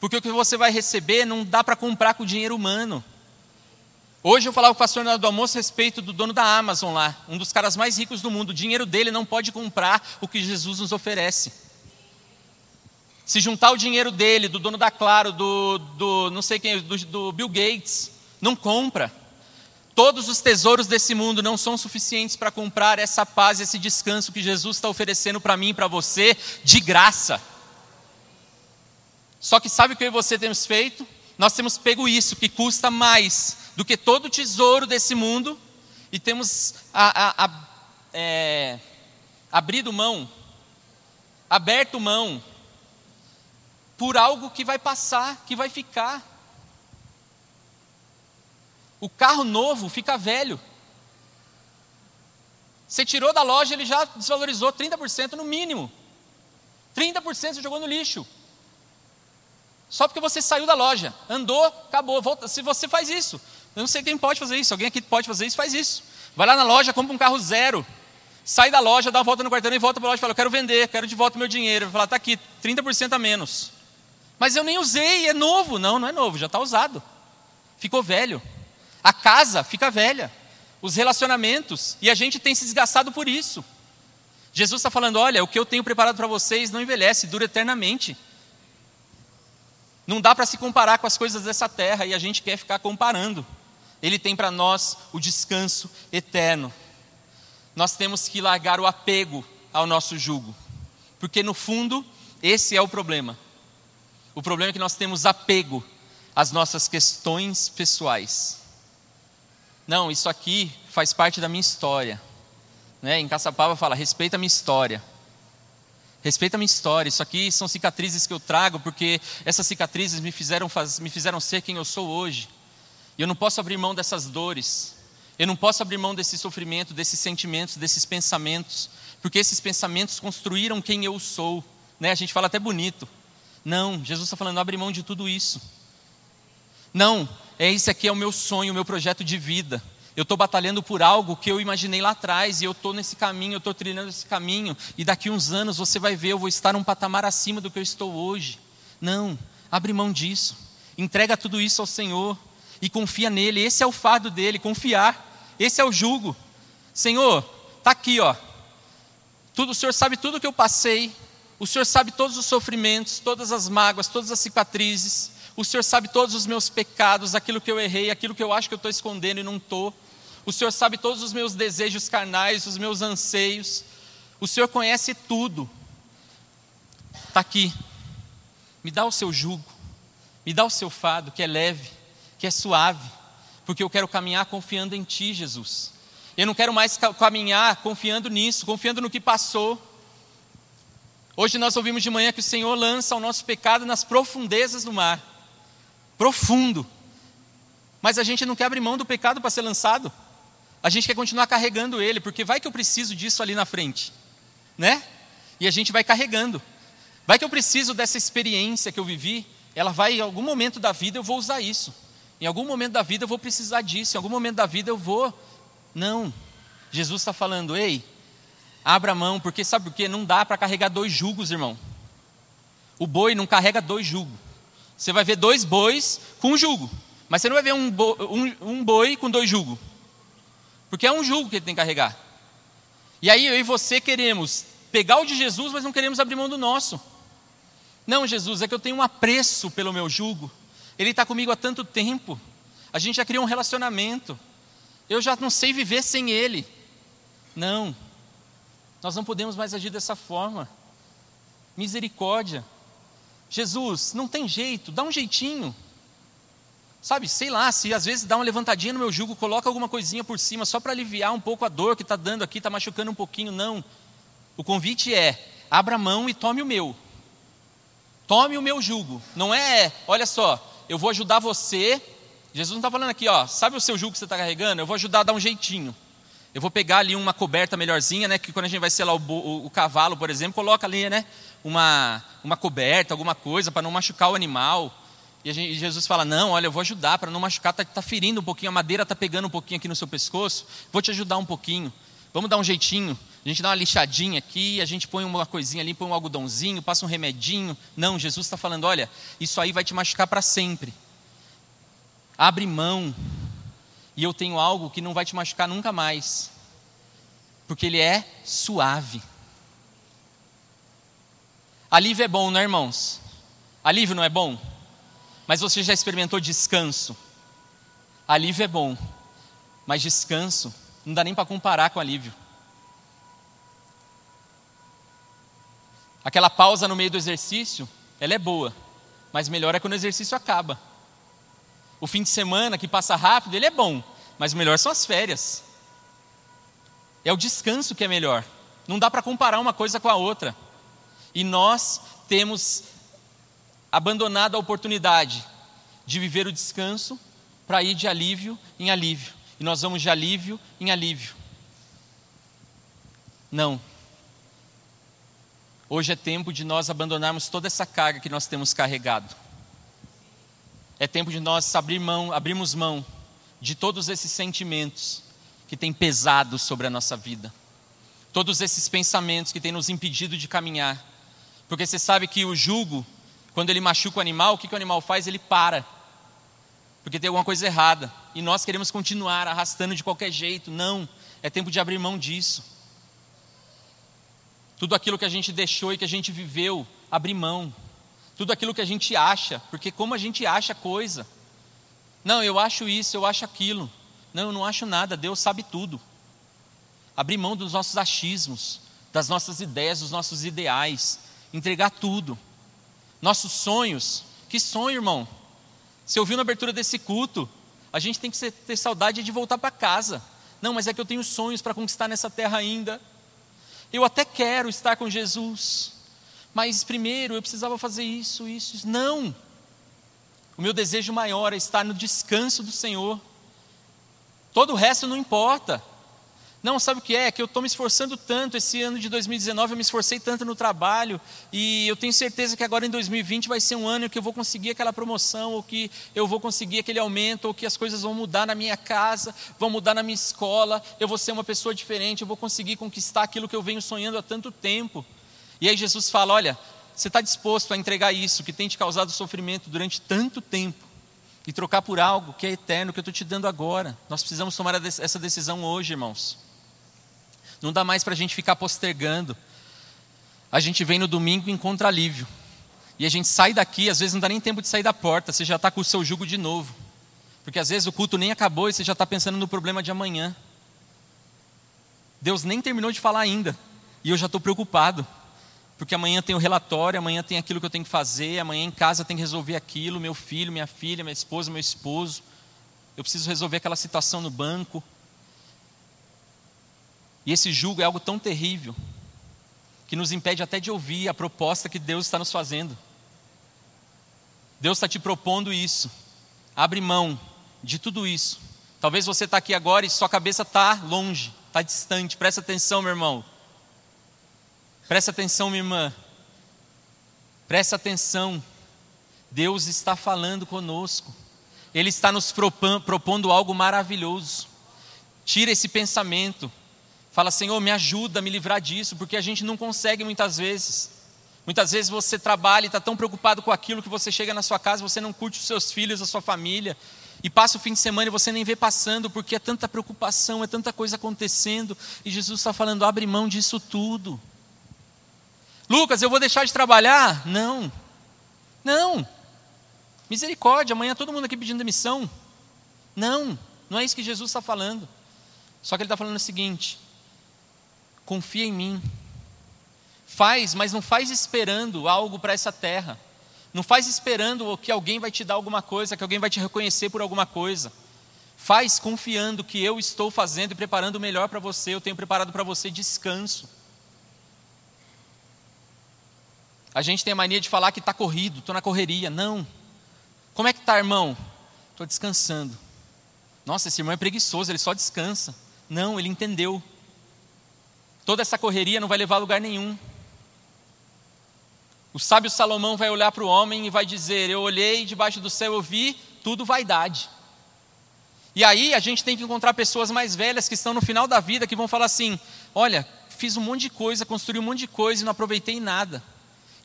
Porque o que você vai receber não dá para comprar com dinheiro humano. Hoje eu falava com o pastor do almoço a respeito do dono da Amazon lá, um dos caras mais ricos do mundo. O dinheiro dele não pode comprar o que Jesus nos oferece. Se juntar o dinheiro dele, do dono da Claro, do, do não sei quem, do, do Bill Gates, não compra. Todos os tesouros desse mundo não são suficientes para comprar essa paz, esse descanso que Jesus está oferecendo para mim e para você de graça. Só que sabe o que eu e você temos feito? Nós temos pego isso, que custa mais do que todo o tesouro desse mundo, e temos a, a, a, é, abrido mão, aberto mão, por algo que vai passar, que vai ficar. O carro novo fica velho. Você tirou da loja, ele já desvalorizou 30% no mínimo. 30% você jogou no lixo. Só porque você saiu da loja, andou, acabou, volta. Se você faz isso, eu não sei quem pode fazer isso. Alguém aqui pode fazer isso, faz isso. Vai lá na loja, compra um carro zero. Sai da loja, dá uma volta no quarteirão e volta para a loja e fala: Eu quero vender, quero de volta o meu dinheiro. Vai falar: Está aqui, 30% a menos. Mas eu nem usei, é novo. Não, não é novo, já está usado. Ficou velho. A casa fica velha, os relacionamentos, e a gente tem se desgastado por isso. Jesus está falando: olha, o que eu tenho preparado para vocês não envelhece, dura eternamente. Não dá para se comparar com as coisas dessa terra e a gente quer ficar comparando. Ele tem para nós o descanso eterno. Nós temos que largar o apego ao nosso jugo, porque no fundo, esse é o problema. O problema é que nós temos apego às nossas questões pessoais. Não, isso aqui faz parte da minha história. Né? Em Caçapava fala, respeita a minha história. Respeita a minha história. Isso aqui são cicatrizes que eu trago, porque essas cicatrizes me fizeram, faz, me fizeram ser quem eu sou hoje. E eu não posso abrir mão dessas dores. Eu não posso abrir mão desse sofrimento, desses sentimentos, desses pensamentos, porque esses pensamentos construíram quem eu sou. Né? A gente fala até bonito. Não, Jesus está falando, abre mão de tudo isso. Não, esse aqui é o meu sonho, o meu projeto de vida. Eu estou batalhando por algo que eu imaginei lá atrás e eu estou nesse caminho, eu estou trilhando esse caminho e daqui uns anos você vai ver, eu vou estar um patamar acima do que eu estou hoje. Não, abre mão disso, entrega tudo isso ao Senhor e confia nele. Esse é o fardo dele, confiar. Esse é o jugo. Senhor, tá aqui, ó. Tudo, o Senhor sabe tudo que eu passei. O Senhor sabe todos os sofrimentos, todas as mágoas, todas as cicatrizes. O Senhor sabe todos os meus pecados, aquilo que eu errei, aquilo que eu acho que eu estou escondendo e não estou. O Senhor sabe todos os meus desejos carnais, os meus anseios. O Senhor conhece tudo. Está aqui. Me dá o seu jugo. Me dá o seu fado, que é leve, que é suave. Porque eu quero caminhar confiando em Ti, Jesus. Eu não quero mais caminhar confiando nisso, confiando no que passou. Hoje nós ouvimos de manhã que o Senhor lança o nosso pecado nas profundezas do mar profundo. Mas a gente não quer abrir mão do pecado para ser lançado. A gente quer continuar carregando ele, porque vai que eu preciso disso ali na frente, né? E a gente vai carregando. Vai que eu preciso dessa experiência que eu vivi, ela vai em algum momento da vida eu vou usar isso. Em algum momento da vida eu vou precisar disso, em algum momento da vida eu vou. Não. Jesus está falando, ei, abra mão, porque sabe por quê? Não dá para carregar dois jugos, irmão. O boi não carrega dois jugos. Você vai ver dois bois com um jugo. Mas você não vai ver um boi, um, um boi com dois jugos. Porque é um jugo que ele tem que carregar. E aí eu e você queremos pegar o de Jesus, mas não queremos abrir mão do nosso. Não, Jesus, é que eu tenho um apreço pelo meu jugo. Ele está comigo há tanto tempo. A gente já criou um relacionamento. Eu já não sei viver sem ele. Não. Nós não podemos mais agir dessa forma. Misericórdia. Jesus, não tem jeito, dá um jeitinho. Sabe, sei lá, se às vezes dá uma levantadinha no meu jugo, coloca alguma coisinha por cima, só para aliviar um pouco a dor que está dando aqui, está machucando um pouquinho. Não. O convite é: abra a mão e tome o meu. Tome o meu jugo. Não é, olha só, eu vou ajudar você. Jesus não está falando aqui, ó, sabe o seu jugo que você está carregando? Eu vou ajudar a dar um jeitinho. Eu vou pegar ali uma coberta melhorzinha, né? Que quando a gente vai selar o, o, o cavalo, por exemplo, coloca ali, né? Uma, uma coberta, alguma coisa para não machucar o animal. E gente, Jesus fala: Não, olha, eu vou ajudar para não machucar, está tá ferindo um pouquinho, a madeira está pegando um pouquinho aqui no seu pescoço, vou te ajudar um pouquinho. Vamos dar um jeitinho. A gente dá uma lixadinha aqui, a gente põe uma coisinha ali, põe um algodãozinho, passa um remedinho. Não, Jesus está falando: olha, isso aí vai te machucar para sempre. Abre mão, e eu tenho algo que não vai te machucar nunca mais, porque ele é suave. Alívio é bom, não é, irmãos? Alívio não é bom? Mas você já experimentou descanso? Alívio é bom, mas descanso não dá nem para comparar com alívio. Aquela pausa no meio do exercício, ela é boa, mas melhor é quando o exercício acaba. O fim de semana que passa rápido, ele é bom, mas o melhor são as férias. É o descanso que é melhor. Não dá para comparar uma coisa com a outra. E nós temos abandonado a oportunidade de viver o descanso para ir de alívio em alívio. E nós vamos de alívio em alívio. Não. Hoje é tempo de nós abandonarmos toda essa carga que nós temos carregado. É tempo de nós abrir mão, abrirmos mão de todos esses sentimentos que têm pesado sobre a nossa vida. Todos esses pensamentos que têm nos impedido de caminhar. Porque você sabe que o jugo, quando ele machuca o animal, o que, que o animal faz? Ele para. Porque tem alguma coisa errada. E nós queremos continuar arrastando de qualquer jeito. Não. É tempo de abrir mão disso. Tudo aquilo que a gente deixou e que a gente viveu, abrir mão. Tudo aquilo que a gente acha, porque como a gente acha coisa. Não, eu acho isso, eu acho aquilo. Não, eu não acho nada, Deus sabe tudo. Abrir mão dos nossos achismos, das nossas ideias, dos nossos ideais, entregar tudo. Nossos sonhos, que sonho, irmão? Você ouviu na abertura desse culto? A gente tem que ter saudade de voltar para casa. Não, mas é que eu tenho sonhos para conquistar nessa terra ainda. Eu até quero estar com Jesus, mas primeiro eu precisava fazer isso, isso, isso. Não! O meu desejo maior é estar no descanso do Senhor. Todo o resto não importa. Não, sabe o que é? Que eu estou me esforçando tanto. Esse ano de 2019 eu me esforcei tanto no trabalho. E eu tenho certeza que agora em 2020 vai ser um ano que eu vou conseguir aquela promoção, ou que eu vou conseguir aquele aumento, ou que as coisas vão mudar na minha casa, vão mudar na minha escola. Eu vou ser uma pessoa diferente, eu vou conseguir conquistar aquilo que eu venho sonhando há tanto tempo. E aí Jesus fala: Olha, você está disposto a entregar isso que tem te causado sofrimento durante tanto tempo e trocar por algo que é eterno, que eu estou te dando agora. Nós precisamos tomar essa decisão hoje, irmãos. Não dá mais para a gente ficar postergando. A gente vem no domingo e encontra alívio. E a gente sai daqui, às vezes não dá nem tempo de sair da porta, você já está com o seu jugo de novo. Porque às vezes o culto nem acabou e você já está pensando no problema de amanhã. Deus nem terminou de falar ainda. E eu já estou preocupado. Porque amanhã tem o relatório, amanhã tem aquilo que eu tenho que fazer, amanhã em casa tem que resolver aquilo, meu filho, minha filha, minha esposa, meu esposo. Eu preciso resolver aquela situação no banco. E esse julgo é algo tão terrível que nos impede até de ouvir a proposta que Deus está nos fazendo. Deus está te propondo isso. Abre mão de tudo isso. Talvez você está aqui agora e sua cabeça está longe, está distante. Presta atenção, meu irmão. Presta atenção, minha irmã. Presta atenção. Deus está falando conosco. Ele está nos propondo algo maravilhoso. Tira esse pensamento. Fala, Senhor, me ajuda a me livrar disso, porque a gente não consegue muitas vezes. Muitas vezes você trabalha e está tão preocupado com aquilo que você chega na sua casa, você não curte os seus filhos, a sua família, e passa o fim de semana e você nem vê passando, porque é tanta preocupação, é tanta coisa acontecendo, e Jesus está falando: abre mão disso tudo. Lucas, eu vou deixar de trabalhar? Não, não, misericórdia, amanhã todo mundo aqui pedindo demissão. Não, não é isso que Jesus está falando. Só que ele está falando o seguinte: confia em mim. Faz, mas não faz esperando algo para essa terra. Não faz esperando que alguém vai te dar alguma coisa, que alguém vai te reconhecer por alguma coisa. Faz confiando que eu estou fazendo e preparando o melhor para você. Eu tenho preparado para você descanso. A gente tem a mania de falar que está corrido, estou na correria. Não. Como é que está, irmão? Estou descansando. Nossa, esse irmão é preguiçoso, ele só descansa. Não, ele entendeu. Toda essa correria não vai levar a lugar nenhum. O sábio Salomão vai olhar para o homem e vai dizer: Eu olhei debaixo do céu, eu vi tudo vaidade. E aí a gente tem que encontrar pessoas mais velhas que estão no final da vida que vão falar assim: Olha, fiz um monte de coisa, construí um monte de coisa e não aproveitei nada.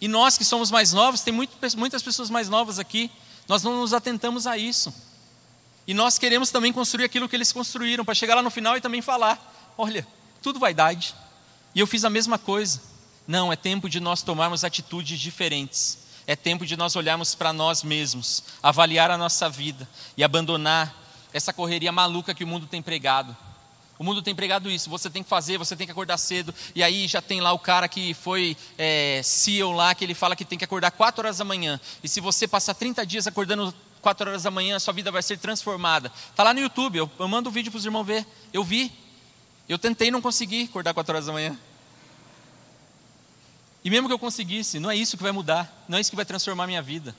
E nós que somos mais novos, tem muito, muitas pessoas mais novas aqui, nós não nos atentamos a isso. E nós queremos também construir aquilo que eles construíram, para chegar lá no final e também falar: Olha, tudo vaidade. E eu fiz a mesma coisa. Não, é tempo de nós tomarmos atitudes diferentes. É tempo de nós olharmos para nós mesmos, avaliar a nossa vida e abandonar essa correria maluca que o mundo tem pregado. O mundo tem pregado isso, você tem que fazer, você tem que acordar cedo, e aí já tem lá o cara que foi é, CEO lá, que ele fala que tem que acordar 4 horas da manhã, e se você passar 30 dias acordando 4 horas da manhã, sua vida vai ser transformada. Está lá no YouTube, eu, eu mando o um vídeo para os irmãos ver, eu vi, eu tentei não consegui acordar 4 horas da manhã. E mesmo que eu conseguisse, não é isso que vai mudar, não é isso que vai transformar a minha vida.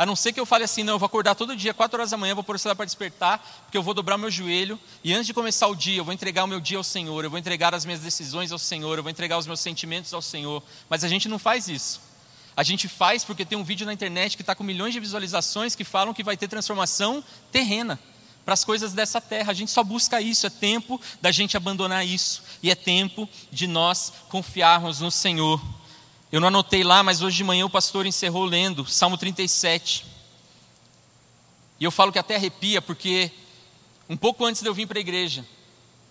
A não ser que eu fale assim, não, eu vou acordar todo dia, 4 horas da manhã, vou pôr o celular para despertar, porque eu vou dobrar meu joelho, e antes de começar o dia, eu vou entregar o meu dia ao Senhor, eu vou entregar as minhas decisões ao Senhor, eu vou entregar os meus sentimentos ao Senhor. Mas a gente não faz isso. A gente faz porque tem um vídeo na internet que está com milhões de visualizações que falam que vai ter transformação terrena para as coisas dessa terra. A gente só busca isso, é tempo da gente abandonar isso, e é tempo de nós confiarmos no Senhor. Eu não anotei lá, mas hoje de manhã o pastor encerrou lendo Salmo 37. E eu falo que até arrepia, porque um pouco antes de eu vir para a igreja,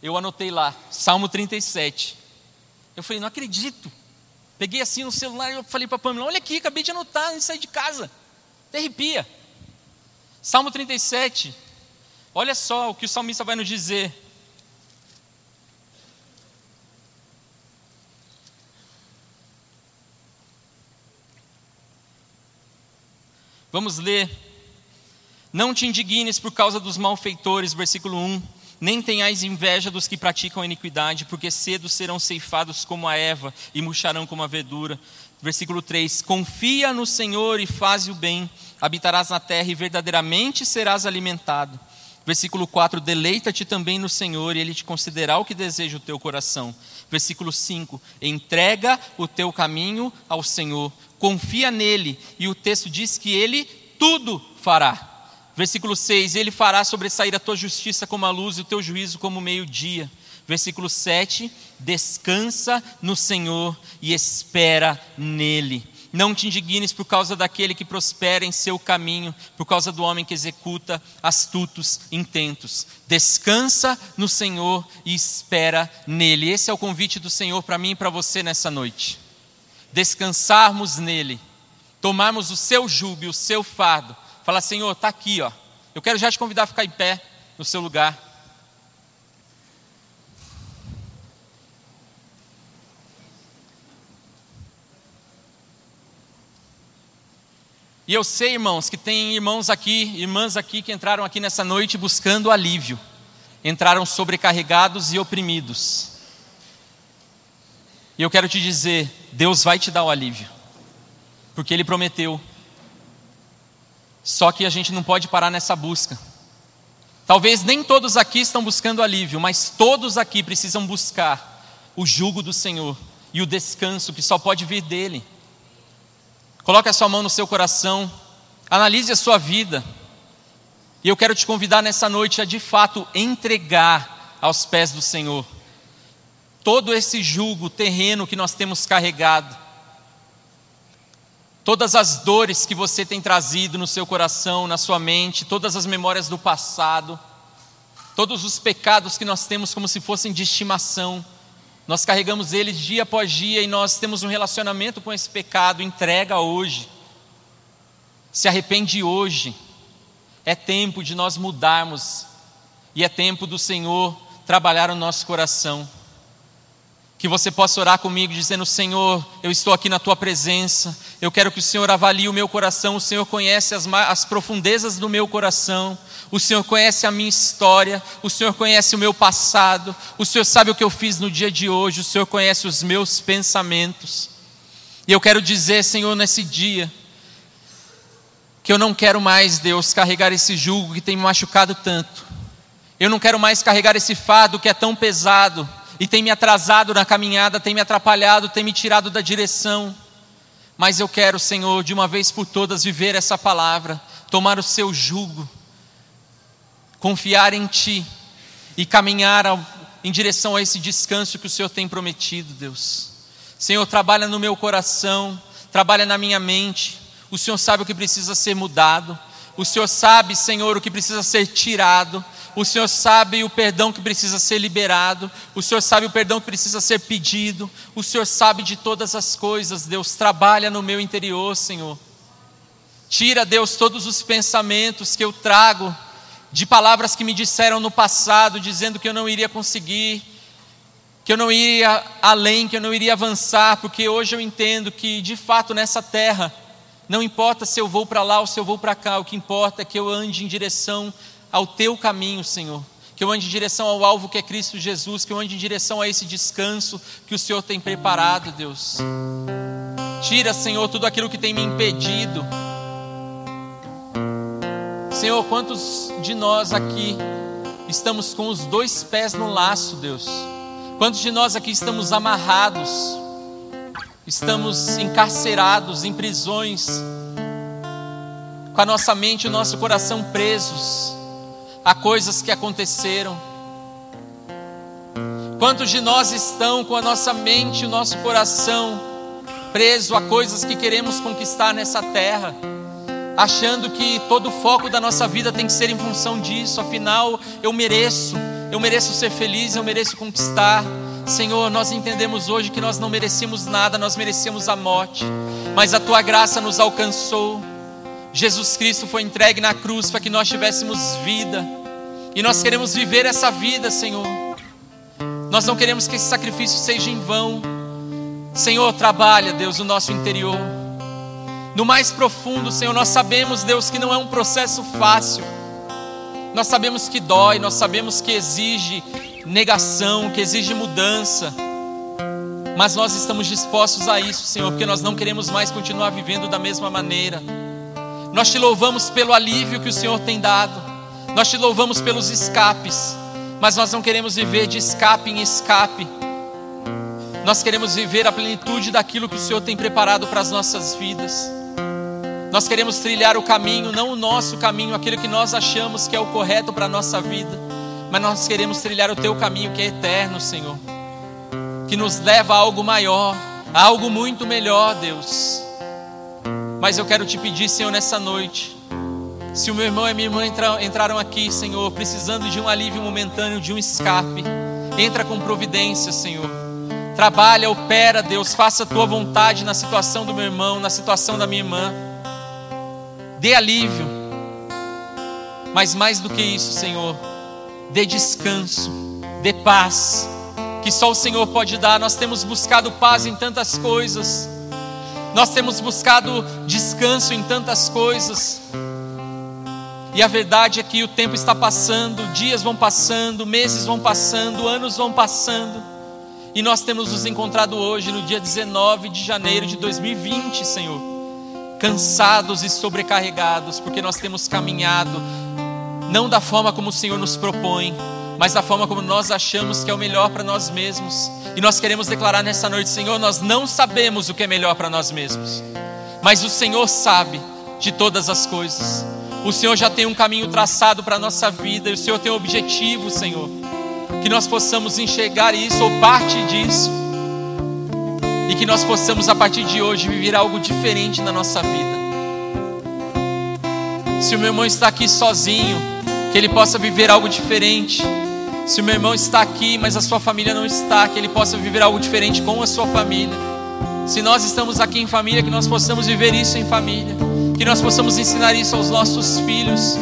eu anotei lá, Salmo 37. Eu falei, não acredito. Peguei assim no celular e eu falei para a Pamela, olha aqui, acabei de anotar antes sair de casa. Até arrepia. Salmo 37, Olha só o que o salmista vai nos dizer. Vamos ler. Não te indignes por causa dos malfeitores, versículo 1. Nem tenhais inveja dos que praticam a iniquidade, porque cedo serão ceifados como a Eva e murcharão como a verdura. Versículo 3: Confia no Senhor e faz o bem, habitarás na terra e verdadeiramente serás alimentado. Versículo 4: Deleita-te também no Senhor, e Ele te concederá o que deseja o teu coração. Versículo 5: Entrega o teu caminho ao Senhor, confia nele, e o texto diz que Ele tudo fará. Versículo 6: Ele fará sobressair a tua justiça como a luz e o teu juízo como o meio-dia. Versículo 7: Descansa no Senhor e espera nele. Não te indignes por causa daquele que prospera em seu caminho, por causa do homem que executa astutos intentos. Descansa no Senhor e espera nele. Esse é o convite do Senhor para mim e para você nessa noite. Descansarmos nele, tomarmos o seu jugo o seu fardo. Falar, Senhor, está aqui, ó. Eu quero já te convidar a ficar em pé no seu lugar. E eu sei, irmãos, que tem irmãos aqui, irmãs aqui que entraram aqui nessa noite buscando alívio. Entraram sobrecarregados e oprimidos. E eu quero te dizer, Deus vai te dar o alívio. Porque ele prometeu. Só que a gente não pode parar nessa busca. Talvez nem todos aqui estão buscando alívio, mas todos aqui precisam buscar o jugo do Senhor e o descanso que só pode vir dele. Coloque a sua mão no seu coração, analise a sua vida. E eu quero te convidar nessa noite a de fato entregar aos pés do Senhor todo esse jugo terreno que nós temos carregado, todas as dores que você tem trazido no seu coração, na sua mente, todas as memórias do passado, todos os pecados que nós temos como se fossem de estimação, nós carregamos eles dia após dia e nós temos um relacionamento com esse pecado, entrega hoje, se arrepende hoje, é tempo de nós mudarmos. E é tempo do Senhor trabalhar o nosso coração. Que você possa orar comigo dizendo: Senhor, eu estou aqui na tua presença, eu quero que o Senhor avalie o meu coração, o Senhor conhece as, as profundezas do meu coração, o Senhor conhece a minha história, o Senhor conhece o meu passado, o Senhor sabe o que eu fiz no dia de hoje, o Senhor conhece os meus pensamentos. E eu quero dizer, Senhor, nesse dia, que eu não quero mais, Deus, carregar esse jugo que tem me machucado tanto. Eu não quero mais carregar esse fardo que é tão pesado e tem me atrasado na caminhada, tem me atrapalhado, tem me tirado da direção. Mas eu quero, Senhor, de uma vez por todas viver essa palavra, tomar o seu jugo, confiar em Ti e caminhar ao, em direção a esse descanso que o Senhor tem prometido, Deus. Senhor, trabalha no meu coração, trabalha na minha mente. O Senhor sabe o que precisa ser mudado. O Senhor sabe, Senhor, o que precisa ser tirado. O Senhor sabe o perdão que precisa ser liberado. O Senhor sabe o perdão que precisa ser pedido. O Senhor sabe de todas as coisas. Deus trabalha no meu interior, Senhor. Tira, Deus, todos os pensamentos que eu trago de palavras que me disseram no passado, dizendo que eu não iria conseguir, que eu não iria além, que eu não iria avançar, porque hoje eu entendo que, de fato, nessa terra, não importa se eu vou para lá ou se eu vou para cá, o que importa é que eu ande em direção ao teu caminho, Senhor. Que eu ande em direção ao alvo que é Cristo Jesus, que eu ande em direção a esse descanso que o Senhor tem preparado, Deus. Tira, Senhor, tudo aquilo que tem me impedido. Senhor, quantos de nós aqui estamos com os dois pés no laço, Deus? Quantos de nós aqui estamos amarrados, estamos encarcerados em prisões, com a nossa mente e o nosso coração presos? A coisas que aconteceram. Quantos de nós estão com a nossa mente o nosso coração preso a coisas que queremos conquistar nessa terra, achando que todo o foco da nossa vida tem que ser em função disso, afinal eu mereço, eu mereço ser feliz, eu mereço conquistar. Senhor, nós entendemos hoje que nós não merecemos nada, nós merecemos a morte, mas a tua graça nos alcançou. Jesus Cristo foi entregue na cruz para que nós tivéssemos vida. E nós queremos viver essa vida, Senhor. Nós não queremos que esse sacrifício seja em vão. Senhor, trabalha, Deus, o nosso interior. No mais profundo, Senhor, nós sabemos, Deus, que não é um processo fácil. Nós sabemos que dói, nós sabemos que exige negação, que exige mudança. Mas nós estamos dispostos a isso, Senhor, porque nós não queremos mais continuar vivendo da mesma maneira. Nós te louvamos pelo alívio que o Senhor tem dado. Nós te louvamos pelos escapes, mas nós não queremos viver de escape em escape. Nós queremos viver a plenitude daquilo que o Senhor tem preparado para as nossas vidas. Nós queremos trilhar o caminho, não o nosso caminho, aquilo que nós achamos que é o correto para a nossa vida, mas nós queremos trilhar o teu caminho que é eterno, Senhor, que nos leva a algo maior, a algo muito melhor, Deus. Mas eu quero te pedir, Senhor, nessa noite, se o meu irmão e a minha irmã entraram aqui, Senhor, precisando de um alívio momentâneo, de um escape, entra com providência, Senhor. Trabalha, opera, Deus, faça a tua vontade na situação do meu irmão, na situação da minha irmã. Dê alívio. Mas mais do que isso, Senhor, dê descanso, dê paz, que só o Senhor pode dar. Nós temos buscado paz em tantas coisas, nós temos buscado descanso em tantas coisas. E a verdade é que o tempo está passando, dias vão passando, meses vão passando, anos vão passando. E nós temos nos encontrado hoje, no dia 19 de janeiro de 2020, Senhor, cansados e sobrecarregados, porque nós temos caminhado não da forma como o Senhor nos propõe, mas da forma como nós achamos que é o melhor para nós mesmos. E nós queremos declarar nessa noite, Senhor, nós não sabemos o que é melhor para nós mesmos, mas o Senhor sabe de todas as coisas. O Senhor já tem um caminho traçado para a nossa vida, e o Senhor tem um objetivo, Senhor. Que nós possamos enxergar isso ou parte disso. e que nós possamos a partir de hoje viver algo diferente na nossa vida. Se o meu irmão está aqui sozinho, que ele possa viver algo diferente. Se o meu irmão está aqui, mas a sua família não está, que ele possa viver algo diferente com a sua família. Se nós estamos aqui em família, que nós possamos viver isso em família, que nós possamos ensinar isso aos nossos filhos,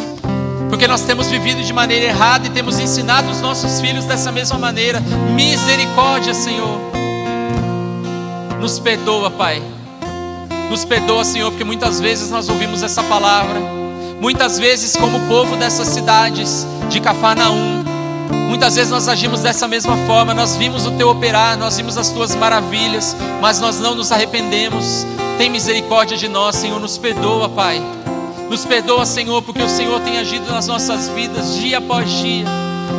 porque nós temos vivido de maneira errada e temos ensinado os nossos filhos dessa mesma maneira. Misericórdia, Senhor. Nos perdoa, Pai. Nos perdoa, Senhor, porque muitas vezes nós ouvimos essa palavra. Muitas vezes, como o povo dessas cidades de Cafarnaum, muitas vezes nós agimos dessa mesma forma. Nós vimos o teu operar, nós vimos as tuas maravilhas, mas nós não nos arrependemos. Tem misericórdia de nós, Senhor, nos perdoa, Pai. Nos perdoa, Senhor, porque o Senhor tem agido nas nossas vidas dia após dia.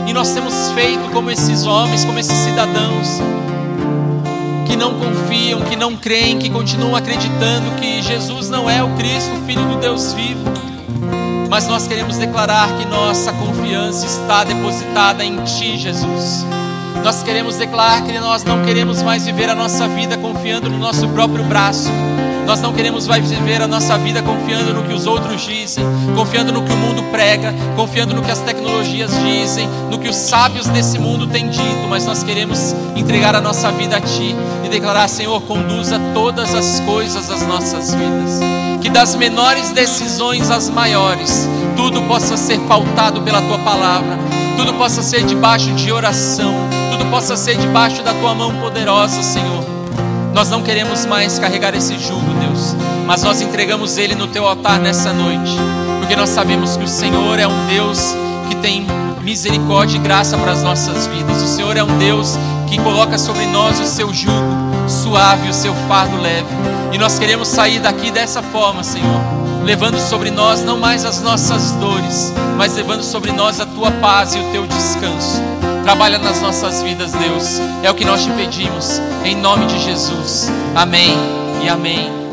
E nós temos feito como esses homens, como esses cidadãos que não confiam, que não creem, que continuam acreditando que Jesus não é o Cristo, o Filho do Deus vivo. Mas nós queremos declarar que nossa confiança está depositada em Ti, Jesus. Nós queremos declarar que nós não queremos mais viver a nossa vida confiando no nosso próprio braço. Nós não queremos viver a nossa vida confiando no que os outros dizem, confiando no que o mundo prega, confiando no que as tecnologias dizem, no que os sábios desse mundo têm dito, mas nós queremos entregar a nossa vida a Ti e declarar: Senhor, conduza todas as coisas das nossas vidas. Que das menores decisões às maiores, tudo possa ser pautado pela Tua palavra, tudo possa ser debaixo de oração, tudo possa ser debaixo da Tua mão poderosa, Senhor. Nós não queremos mais carregar esse jugo, Deus, mas nós entregamos ele no teu altar nessa noite, porque nós sabemos que o Senhor é um Deus que tem misericórdia e graça para as nossas vidas. O Senhor é um Deus que coloca sobre nós o seu jugo suave, o seu fardo leve. E nós queremos sair daqui dessa forma, Senhor, levando sobre nós não mais as nossas dores, mas levando sobre nós a tua paz e o teu descanso. Trabalha nas nossas vidas, Deus. É o que nós te pedimos. Em nome de Jesus. Amém e amém.